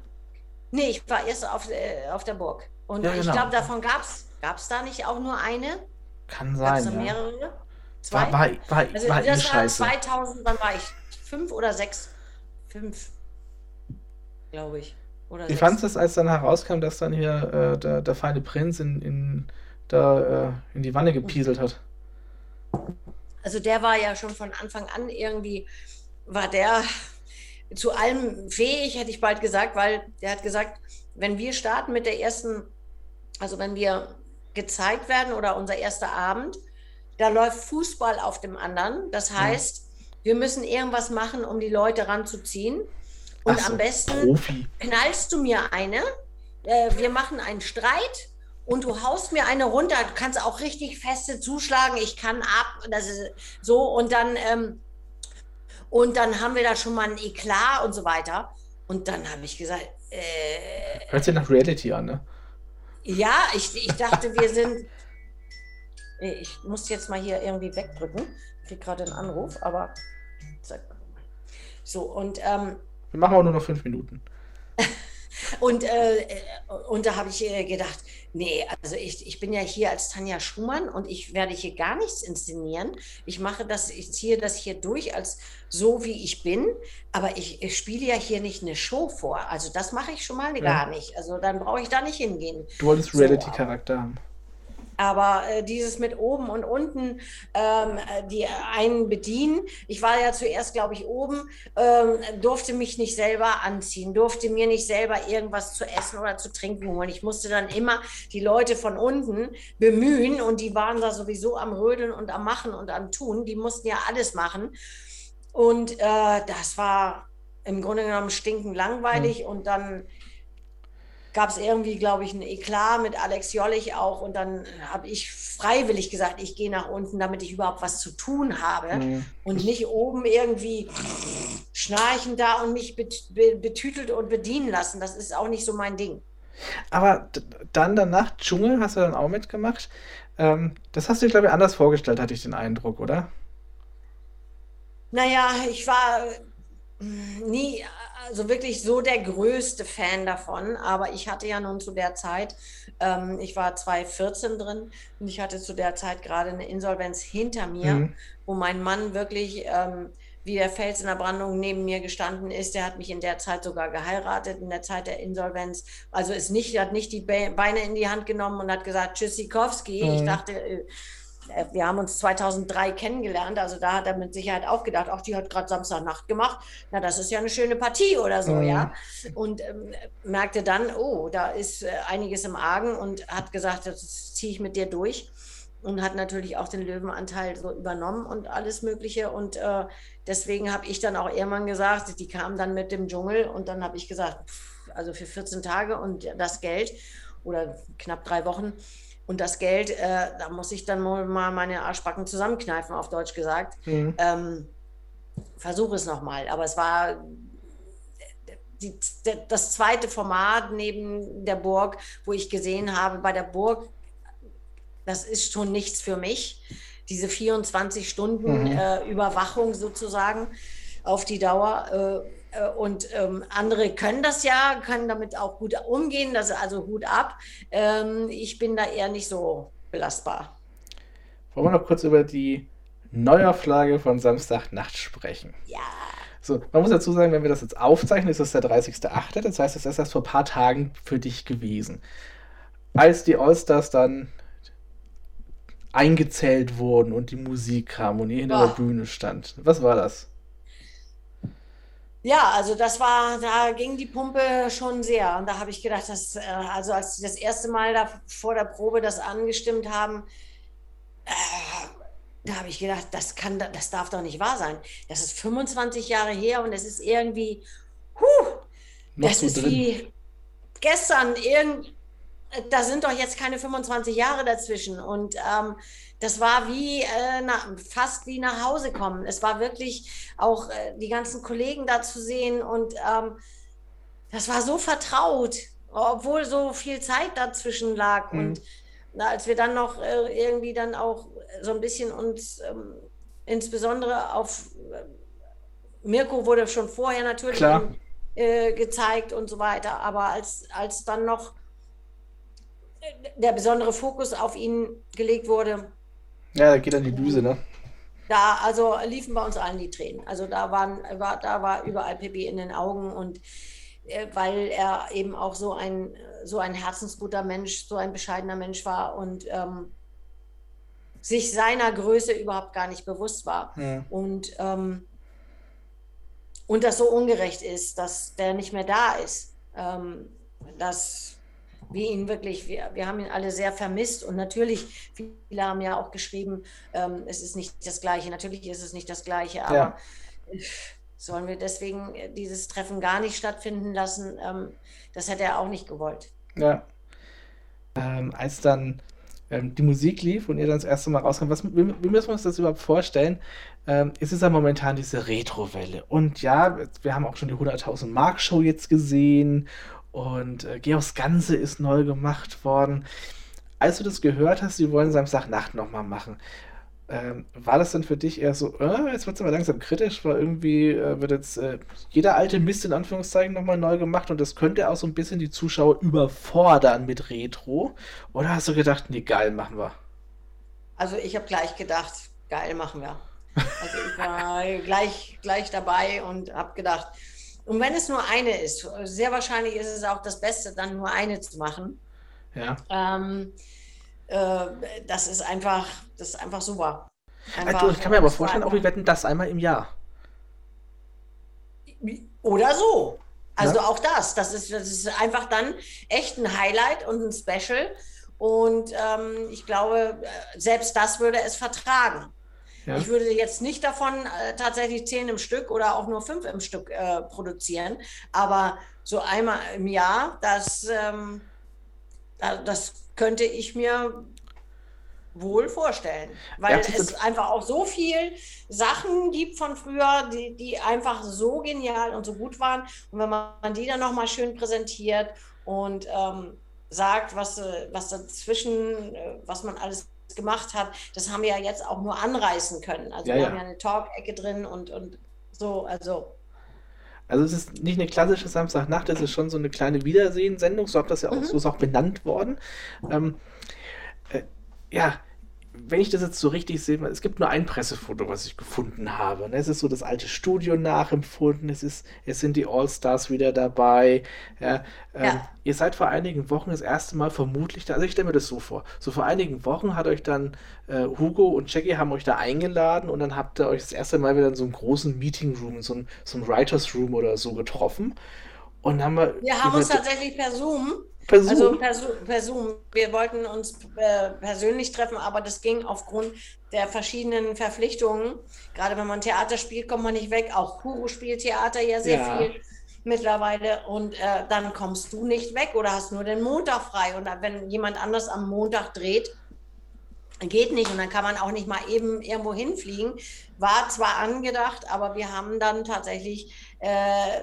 Nee, ich war erst auf, äh, auf der Burg. Und ja, genau. ich glaube, davon gab es da nicht auch nur eine? Kann sein. Gab es da mehrere? Ja. Zwei? War, war, war, also war das war 2000, wann war ich? Fünf oder sechs? Fünf, glaube ich. Oder Wie fandest du es, als dann herauskam, dass dann hier äh, der, der feine Prinz in, in, da, äh, in die Wanne gepieselt hat? Also der war ja schon von Anfang an irgendwie, war der zu allem fähig, hätte ich bald gesagt, weil der hat gesagt, wenn wir starten mit der ersten, also wenn wir gezeigt werden oder unser erster Abend, da läuft Fußball auf dem anderen. Das heißt, ja. wir müssen irgendwas machen, um die Leute ranzuziehen. Und so, am besten Profi. knallst du mir eine. Äh, wir machen einen Streit und du haust mir eine runter. Du kannst auch richtig feste zuschlagen. Ich kann ab. Das ist so. Und dann, ähm, und dann haben wir da schon mal ein Eklat und so weiter. Und dann habe ich gesagt, äh, Hört sich nach Reality an, ne? Ja, ich, ich dachte, wir sind. Ich muss jetzt mal hier irgendwie wegdrücken. Ich kriege gerade einen Anruf, aber. So, und ähm, wir machen auch nur noch fünf Minuten. und, äh, und da habe ich äh, gedacht, nee, also ich, ich bin ja hier als Tanja Schumann und ich werde hier gar nichts inszenieren. Ich mache das, ich ziehe das hier durch als so, wie ich bin, aber ich, ich spiele ja hier nicht eine Show vor. Also das mache ich schon mal ja. gar nicht. Also dann brauche ich da nicht hingehen. Du wolltest Reality-Charakter so, haben. Aber äh, dieses mit oben und unten, ähm, die einen bedienen. Ich war ja zuerst, glaube ich, oben, ähm, durfte mich nicht selber anziehen, durfte mir nicht selber irgendwas zu essen oder zu trinken holen. Ich musste dann immer die Leute von unten bemühen und die waren da sowieso am Rödeln und am Machen und am Tun. Die mussten ja alles machen. Und äh, das war im Grunde genommen stinkend langweilig mhm. und dann gab es irgendwie, glaube ich, ein Eklat mit Alex Jollich auch. Und dann habe ich freiwillig gesagt, ich gehe nach unten, damit ich überhaupt was zu tun habe mhm. und nicht oben irgendwie schnarchen da und mich betütelt und bedienen lassen. Das ist auch nicht so mein Ding. Aber dann danach Dschungel hast du dann auch mitgemacht. Ähm, das hast du dir, glaube ich, anders vorgestellt, hatte ich den Eindruck, oder? Naja, ich war nie also wirklich so der größte Fan davon, aber ich hatte ja nun zu der Zeit, ähm, ich war 2014 drin und ich hatte zu der Zeit gerade eine Insolvenz hinter mir, mhm. wo mein Mann wirklich ähm, wie der Fels in der Brandung neben mir gestanden ist. Der hat mich in der Zeit sogar geheiratet, in der Zeit der Insolvenz. Also ist nicht, hat nicht die Beine in die Hand genommen und hat gesagt, Tschüssikowski. Mhm. Ich dachte, äh, wir haben uns 2003 kennengelernt, also da hat er mit Sicherheit auch gedacht, ach, die hat gerade Samstagnacht gemacht, na, das ist ja eine schöne Partie oder so, mhm. ja. Und ähm, merkte dann, oh, da ist äh, einiges im Argen und hat gesagt, das ziehe ich mit dir durch und hat natürlich auch den Löwenanteil so übernommen und alles Mögliche. Und äh, deswegen habe ich dann auch irgendwann gesagt, die kam dann mit dem Dschungel und dann habe ich gesagt, pff, also für 14 Tage und das Geld oder knapp drei Wochen und das Geld, äh, da muss ich dann mal meine Arschbacken zusammenkneifen, auf Deutsch gesagt. Mhm. Ähm, Versuche es nochmal. Aber es war die, das zweite Format neben der Burg, wo ich gesehen habe, bei der Burg, das ist schon nichts für mich. Diese 24 Stunden mhm. äh, Überwachung sozusagen auf die Dauer. Äh, und ähm, andere können das ja, können damit auch gut umgehen, das also Hut ab. Ähm, ich bin da eher nicht so belastbar. Wollen wir noch kurz über die Neuauflage von Samstagnacht sprechen? Ja. So, man muss dazu sagen, wenn wir das jetzt aufzeichnen, ist das der 30.8., das heißt, es ist erst vor ein paar Tagen für dich gewesen. Als die Allstars dann eingezählt wurden und die Musik kam und ihr hinter oh. der Bühne stand. Was war das? Ja, also das war, da ging die Pumpe schon sehr. Und da habe ich gedacht, dass, äh, also als sie das erste Mal da vor der Probe das angestimmt haben, äh, da habe ich gedacht, das kann, das darf doch nicht wahr sein. Das ist 25 Jahre her und es ist irgendwie, huh, das ist drin. wie gestern, irgend, da sind doch jetzt keine 25 Jahre dazwischen. Und ähm, das war wie äh, na, fast wie nach Hause kommen. Es war wirklich auch äh, die ganzen Kollegen da zu sehen und ähm, das war so vertraut, obwohl so viel Zeit dazwischen lag. Mhm. Und na, als wir dann noch äh, irgendwie dann auch so ein bisschen uns ähm, insbesondere auf äh, Mirko wurde schon vorher natürlich in, äh, gezeigt und so weiter, aber als, als dann noch der besondere Fokus auf ihn gelegt wurde, ja, da geht dann die Düse, ne? Da, also liefen bei uns allen die Tränen. Also da waren, war, da war überall Pippi in den Augen und äh, weil er eben auch so ein, so ein herzensguter Mensch, so ein bescheidener Mensch war und ähm, sich seiner Größe überhaupt gar nicht bewusst war. Ja. Und, ähm, und das so ungerecht ist, dass der nicht mehr da ist. Ähm, das wir ihn wirklich, wir, wir haben ihn alle sehr vermisst und natürlich, viele haben ja auch geschrieben, ähm, es ist nicht das Gleiche. Natürlich ist es nicht das Gleiche, aber ja. sollen wir deswegen dieses Treffen gar nicht stattfinden lassen? Ähm, das hätte er auch nicht gewollt. Ja. Ähm, als dann ähm, die Musik lief und ihr dann das erste Mal rauskam, was, wie, wie müssen wir uns das überhaupt vorstellen? Ähm, es ist ja momentan diese Retro-Welle. Und ja, wir haben auch schon die 100.000 Mark Show jetzt gesehen und äh, Georgs Ganze ist neu gemacht worden. Als du das gehört hast, sie wollen Samstagnacht nochmal machen, ähm, war das dann für dich eher so, äh, jetzt wird es aber langsam kritisch, weil irgendwie äh, wird jetzt äh, jeder alte Mist in Anführungszeichen nochmal neu gemacht und das könnte auch so ein bisschen die Zuschauer überfordern mit Retro? Oder hast du gedacht, nee, geil, machen wir? Also ich habe gleich gedacht, geil, machen wir. Also ich war gleich, gleich dabei und habe gedacht, und wenn es nur eine ist, sehr wahrscheinlich ist es auch das Beste, dann nur eine zu machen. Ja. Ähm, äh, das ist einfach, das ist einfach super. Einfach, also, ich kann mir aber vorstellen, auch wir wetten das einmal im Jahr. Oder so. Also ja. auch das. Das ist, das ist einfach dann echt ein Highlight und ein Special. Und ähm, ich glaube, selbst das würde es vertragen. Ja. Ich würde jetzt nicht davon äh, tatsächlich zehn im Stück oder auch nur fünf im Stück äh, produzieren, aber so einmal im Jahr, das, ähm, das könnte ich mir wohl vorstellen, weil ja, es einfach auch so viel Sachen gibt von früher, die, die einfach so genial und so gut waren. Und wenn man die dann nochmal schön präsentiert und ähm, sagt, was, äh, was dazwischen, äh, was man alles gemacht hat, das haben wir ja jetzt auch nur anreißen können. Also ja, wir ja. haben ja eine Talk-Ecke drin und, und so, also. Also es ist nicht eine klassische Samstagnacht, es ist schon so eine kleine Wiedersehen-Sendung, so hat das ja auch, mhm. so ist auch benannt worden. Ähm, äh, ja, wenn ich das jetzt so richtig sehe, es gibt nur ein Pressefoto, was ich gefunden habe. Ne? Es ist so das alte Studio nachempfunden, es, ist, es sind die All-Stars wieder dabei. Ja, ähm, ja. Ihr seid vor einigen Wochen das erste Mal vermutlich da, also ich stelle mir das so vor, so vor einigen Wochen hat euch dann äh, Hugo und Jackie haben euch da eingeladen und dann habt ihr euch das erste Mal wieder in so einem großen Meeting Room, so einem, so einem Writers Room oder so getroffen. Und haben wir, wir haben uns tatsächlich per Zoom Per Zoom? Also per, per Zoom. Wir wollten uns äh, persönlich treffen, aber das ging aufgrund der verschiedenen Verpflichtungen. Gerade wenn man Theater spielt, kommt man nicht weg. Auch Kuro spielt Theater ja sehr ja. viel mittlerweile und äh, dann kommst du nicht weg oder hast nur den Montag frei. Und wenn jemand anders am Montag dreht, geht nicht und dann kann man auch nicht mal eben irgendwo hinfliegen. War zwar angedacht, aber wir haben dann tatsächlich äh,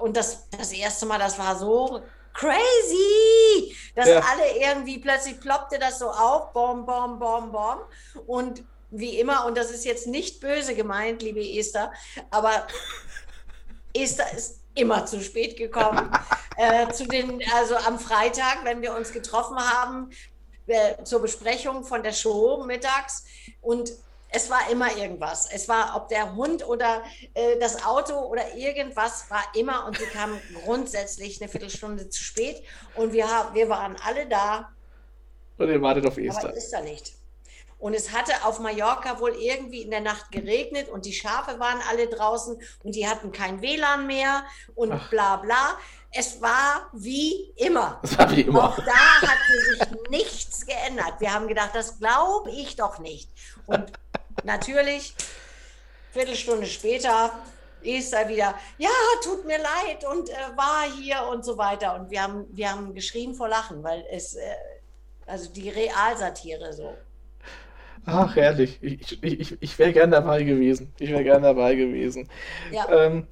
und das, das erste Mal, das war so crazy, dass ja. alle irgendwie plötzlich ploppte das so auf, bom, bom, bom, bom. Und wie immer, und das ist jetzt nicht böse gemeint, liebe Esther, aber Esther ist immer zu spät gekommen. äh, zu den, also am Freitag, wenn wir uns getroffen haben, äh, zur Besprechung von der Show mittags und es war immer irgendwas. Es war, ob der Hund oder äh, das Auto oder irgendwas war immer und sie kam grundsätzlich eine Viertelstunde zu spät und wir, haben, wir waren alle da. Und ihr wartet auf Esther. Aber ist da nicht. Und es hatte auf Mallorca wohl irgendwie in der Nacht geregnet und die Schafe waren alle draußen und die hatten kein WLAN mehr und Ach. bla bla. Es war wie immer. Es war wie immer. Auch da hat sich nichts geändert. Wir haben gedacht, das glaube ich doch nicht. Und Natürlich, Viertelstunde später ist er wieder, ja, tut mir leid und äh, war hier und so weiter. Und wir haben, wir haben geschrien vor Lachen, weil es, äh, also die Realsatire so. Ach, herrlich. Ich, ich, ich, ich wäre gern dabei gewesen. Ich wäre gern dabei gewesen. Ja. Ähm,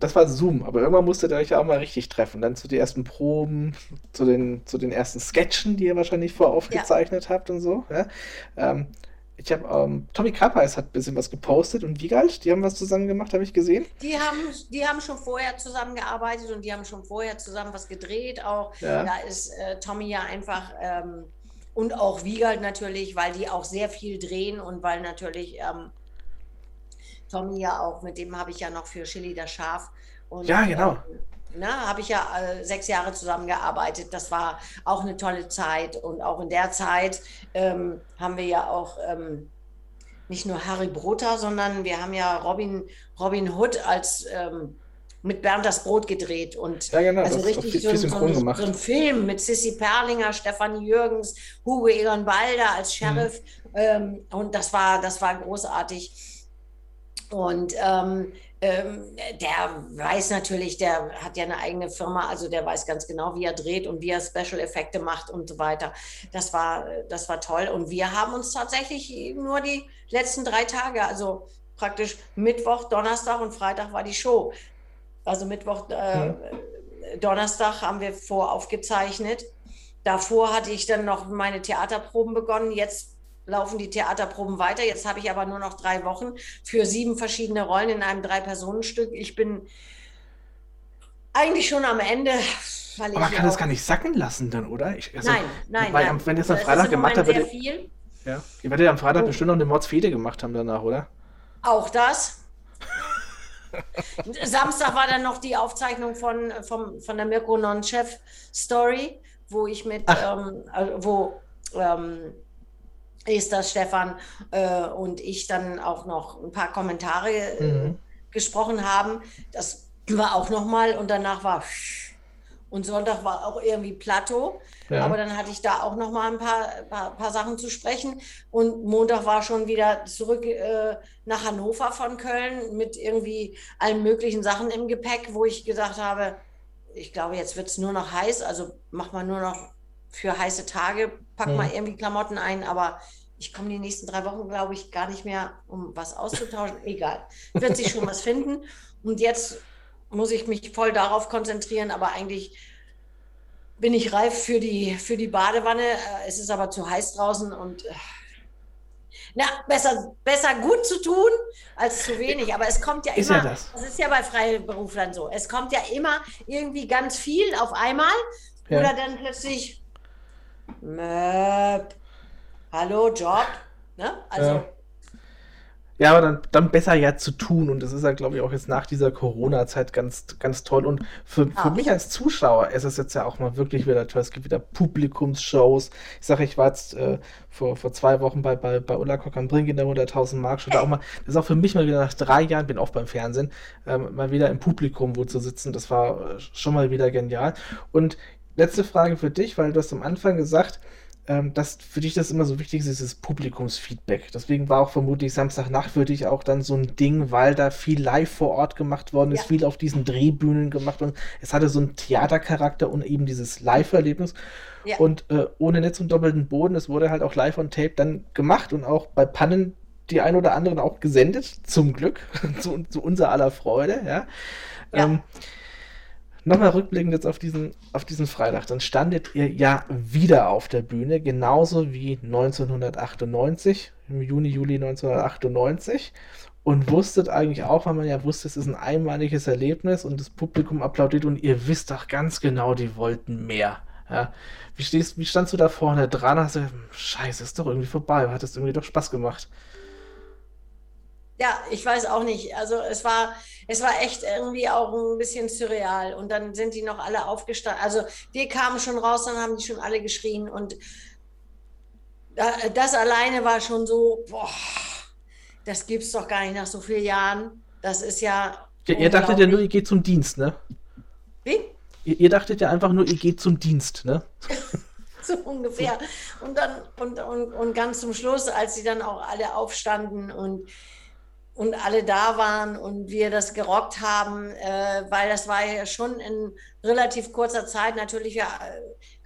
das war Zoom, aber irgendwann musstet ihr euch ja auch mal richtig treffen. Dann zu den ersten Proben, zu den, zu den ersten Sketchen, die ihr wahrscheinlich voraufgezeichnet ja. habt und so. Ja? Ähm, ich habe, ähm, Tommy Kappers hat ein bisschen was gepostet und Wiegald, die haben was zusammen gemacht, habe ich gesehen. Die haben, die haben schon vorher zusammengearbeitet und die haben schon vorher zusammen was gedreht. Auch ja. da ist äh, Tommy ja einfach ähm, und auch Wiegald natürlich, weil die auch sehr viel drehen und weil natürlich ähm, Tommy ja auch, mit dem habe ich ja noch für Chili das Schaf. Und, ja, genau. Ähm, Ne, habe ich ja äh, sechs Jahre zusammengearbeitet. Das war auch eine tolle Zeit. Und auch in der Zeit ähm, haben wir ja auch ähm, nicht nur Harry Brota, sondern wir haben ja Robin, Robin Hood als ähm, mit Bernd das Brot gedreht. Und ja, genau, also richtig so, so, so, so, ein Film mit Sissy Perlinger, Stefanie Jürgens, Hugo Egon Balder als Sheriff. Mhm. und das war, das war großartig. Und ähm, ähm, der weiß natürlich, der hat ja eine eigene Firma, also der weiß ganz genau, wie er dreht und wie er Special-Effekte macht und so weiter. Das war, das war toll. Und wir haben uns tatsächlich nur die letzten drei Tage, also praktisch Mittwoch, Donnerstag und Freitag war die Show. Also Mittwoch, äh. Donnerstag haben wir voraufgezeichnet. Davor hatte ich dann noch meine Theaterproben begonnen. Jetzt laufen die Theaterproben weiter. Jetzt habe ich aber nur noch drei Wochen für sieben verschiedene Rollen in einem Drei-Personen-Stück. Ich bin eigentlich schon am Ende. aber man kann das gar nicht sacken lassen dann, oder? Ich, also, nein, nein. Weil, nein. Wenn ihr es am Freitag gemacht habt, werdet, ja, ihr werdet am Freitag oh. bestimmt noch eine Mordsfede gemacht haben danach, oder? Auch das. Samstag war dann noch die Aufzeichnung von, von, von der Mirko Non-Chef Story, wo ich mit, ähm, äh, wo ähm, Esther, Stefan äh, und ich dann auch noch ein paar Kommentare äh, mhm. gesprochen haben. Das war auch nochmal und danach war Und Sonntag war auch irgendwie Plateau. Ja. Aber dann hatte ich da auch noch mal ein paar, paar, paar, Sachen zu sprechen. Und Montag war schon wieder zurück äh, nach Hannover von Köln mit irgendwie allen möglichen Sachen im Gepäck, wo ich gesagt habe, ich glaube, jetzt wird es nur noch heiß. Also mach mal nur noch für heiße Tage, pack mhm. mal irgendwie Klamotten ein. Aber ich komme die nächsten drei Wochen, glaube ich, gar nicht mehr, um was auszutauschen. Egal. Wird sich schon was finden. Und jetzt muss ich mich voll darauf konzentrieren, aber eigentlich bin ich reif für die, für die Badewanne. Äh, es ist aber zu heiß draußen und äh, na, besser, besser gut zu tun als zu wenig. Aber es kommt ja ist immer, ja das. das. ist ja bei Freiberuflern so. Es kommt ja immer irgendwie ganz viel auf einmal ja. oder dann plötzlich, Möp, hallo, Job. Ne? Also. Ja. Ja, aber dann, dann besser ja zu tun. Und das ist ja, glaube ich, auch jetzt nach dieser Corona-Zeit ganz, ganz toll. Und für, für ah. mich als Zuschauer ist es jetzt ja auch mal wirklich wieder toll. Es gibt wieder Publikumsshows. Ich sage, ich war jetzt äh, vor, vor zwei Wochen bei, bei, bei Ulla Kock am Brink in der 100.000 Mark Show. Da auch mal, das ist auch für mich mal wieder nach drei Jahren, bin oft beim Fernsehen, ähm, mal wieder im Publikum wo zu sitzen. Das war äh, schon mal wieder genial. Und letzte Frage für dich, weil du hast am Anfang gesagt, ähm, dass für dich das immer so wichtig ist, dieses Publikumsfeedback. Deswegen war auch vermutlich Samstagnacht für dich auch dann so ein Ding, weil da viel live vor Ort gemacht worden ist, ja. viel auf diesen Drehbühnen gemacht und es hatte so einen Theatercharakter und eben dieses Live-Erlebnis. Ja. Und äh, ohne Netz und doppelten Boden, es wurde halt auch live on Tape dann gemacht und auch bei Pannen die ein oder anderen auch gesendet, zum Glück, zu, zu unser aller Freude, ja. ja. Ähm, Nochmal rückblickend jetzt auf diesen, auf diesen Freitag, dann standet ihr ja wieder auf der Bühne, genauso wie 1998, im Juni, Juli 1998 und wusstet eigentlich auch, weil man ja wusste, es ist ein einmaliges Erlebnis und das Publikum applaudiert und ihr wisst doch ganz genau, die wollten mehr. Ja. Wie, stehst, wie standst du da vorne dran? Hast du, scheiße, ist doch irgendwie vorbei, hat es irgendwie doch Spaß gemacht. Ja, ich weiß auch nicht. Also es war, es war echt irgendwie auch ein bisschen surreal. Und dann sind die noch alle aufgestanden. Also wir kamen schon raus, dann haben die schon alle geschrien. Und das alleine war schon so, boah, das gibt es doch gar nicht nach so vielen Jahren. Das ist ja. ja ihr dachtet ja nur, ihr geht zum Dienst, ne? Wie? Ihr, ihr dachtet ja einfach nur, ihr geht zum Dienst, ne? so ungefähr. Und dann, und, und, und ganz zum Schluss, als sie dann auch alle aufstanden und und alle da waren und wir das gerockt haben, äh, weil das war ja schon in relativ kurzer Zeit. Natürlich ja,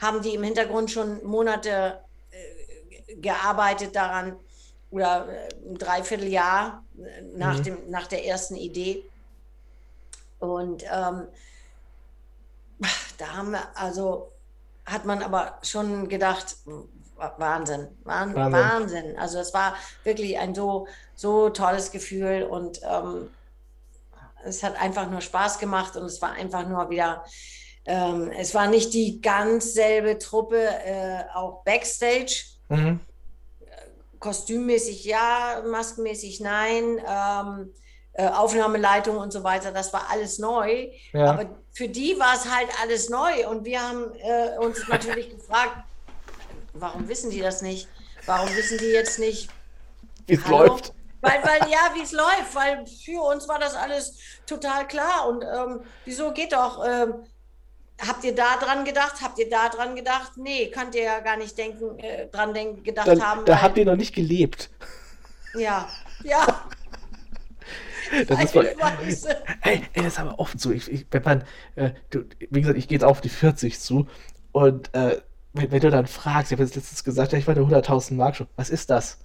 haben die im Hintergrund schon Monate äh, gearbeitet daran oder äh, ein Dreivierteljahr nach, mhm. dem, nach der ersten Idee. Und ähm, da haben wir, also hat man aber schon gedacht, Wahnsinn, Wahnsinn, Wahnsinn. Also es war wirklich ein so, so tolles Gefühl und ähm, es hat einfach nur Spaß gemacht und es war einfach nur wieder, ähm, es war nicht die ganz selbe Truppe, äh, auch Backstage. Mhm. Kostümmäßig ja, maskenmäßig nein. Ähm, äh, Aufnahmeleitung und so weiter, das war alles neu. Ja. Aber für die war es halt alles neu. Und wir haben äh, uns natürlich gefragt, warum wissen die das nicht? Warum wissen die jetzt nicht, wie es läuft? Weil, weil ja, wie es läuft, weil für uns war das alles total klar. Und ähm, wieso geht doch? Ähm, habt ihr da dran gedacht? Habt ihr da dran gedacht? Nee, könnt ihr ja gar nicht denken, äh, dran denken, gedacht da, haben. Da weil, habt ihr noch nicht gelebt. Ja, ja. Das ist voll, ey, ey, das ist aber oft so. Ich, ich, wenn man, äh, du, wie gesagt, ich gehe jetzt auf die 40 zu und äh, wenn, wenn, du dann fragst, ich habe jetzt letztens gesagt, ja, ich war der 100.000 Mark schon, was ist das?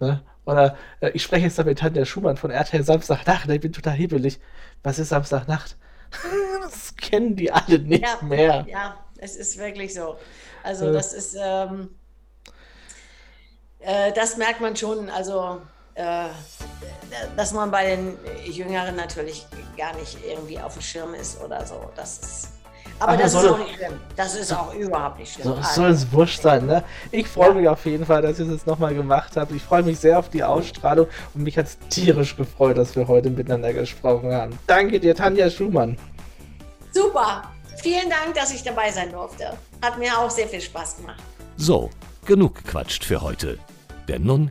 Ne? Oder äh, ich spreche jetzt da mit Tanja Schumann von RTL Samstagnacht, ich bin total hebelig. Was ist Samstagnacht? das kennen die alle nicht ja, mehr. Ja, es ist wirklich so. Also, äh. das ist, ähm, äh, das merkt man schon, also, äh, dass man bei den Jüngeren natürlich gar nicht irgendwie auf dem Schirm ist oder so. Das ist aber Ach, das, ist auch nicht schlimm. Das ist auch überhaupt nicht schlimm. So, soll es wurscht sein, ne? Ich freue ja. mich auf jeden Fall, dass ihr das nochmal gemacht habt. Ich freue mich sehr auf die Ausstrahlung und mich hat es tierisch gefreut, dass wir heute miteinander gesprochen haben. Danke dir, Tanja Schumann. Super. Vielen Dank, dass ich dabei sein durfte. Hat mir auch sehr viel Spaß gemacht. So, genug gequatscht für heute. Denn nun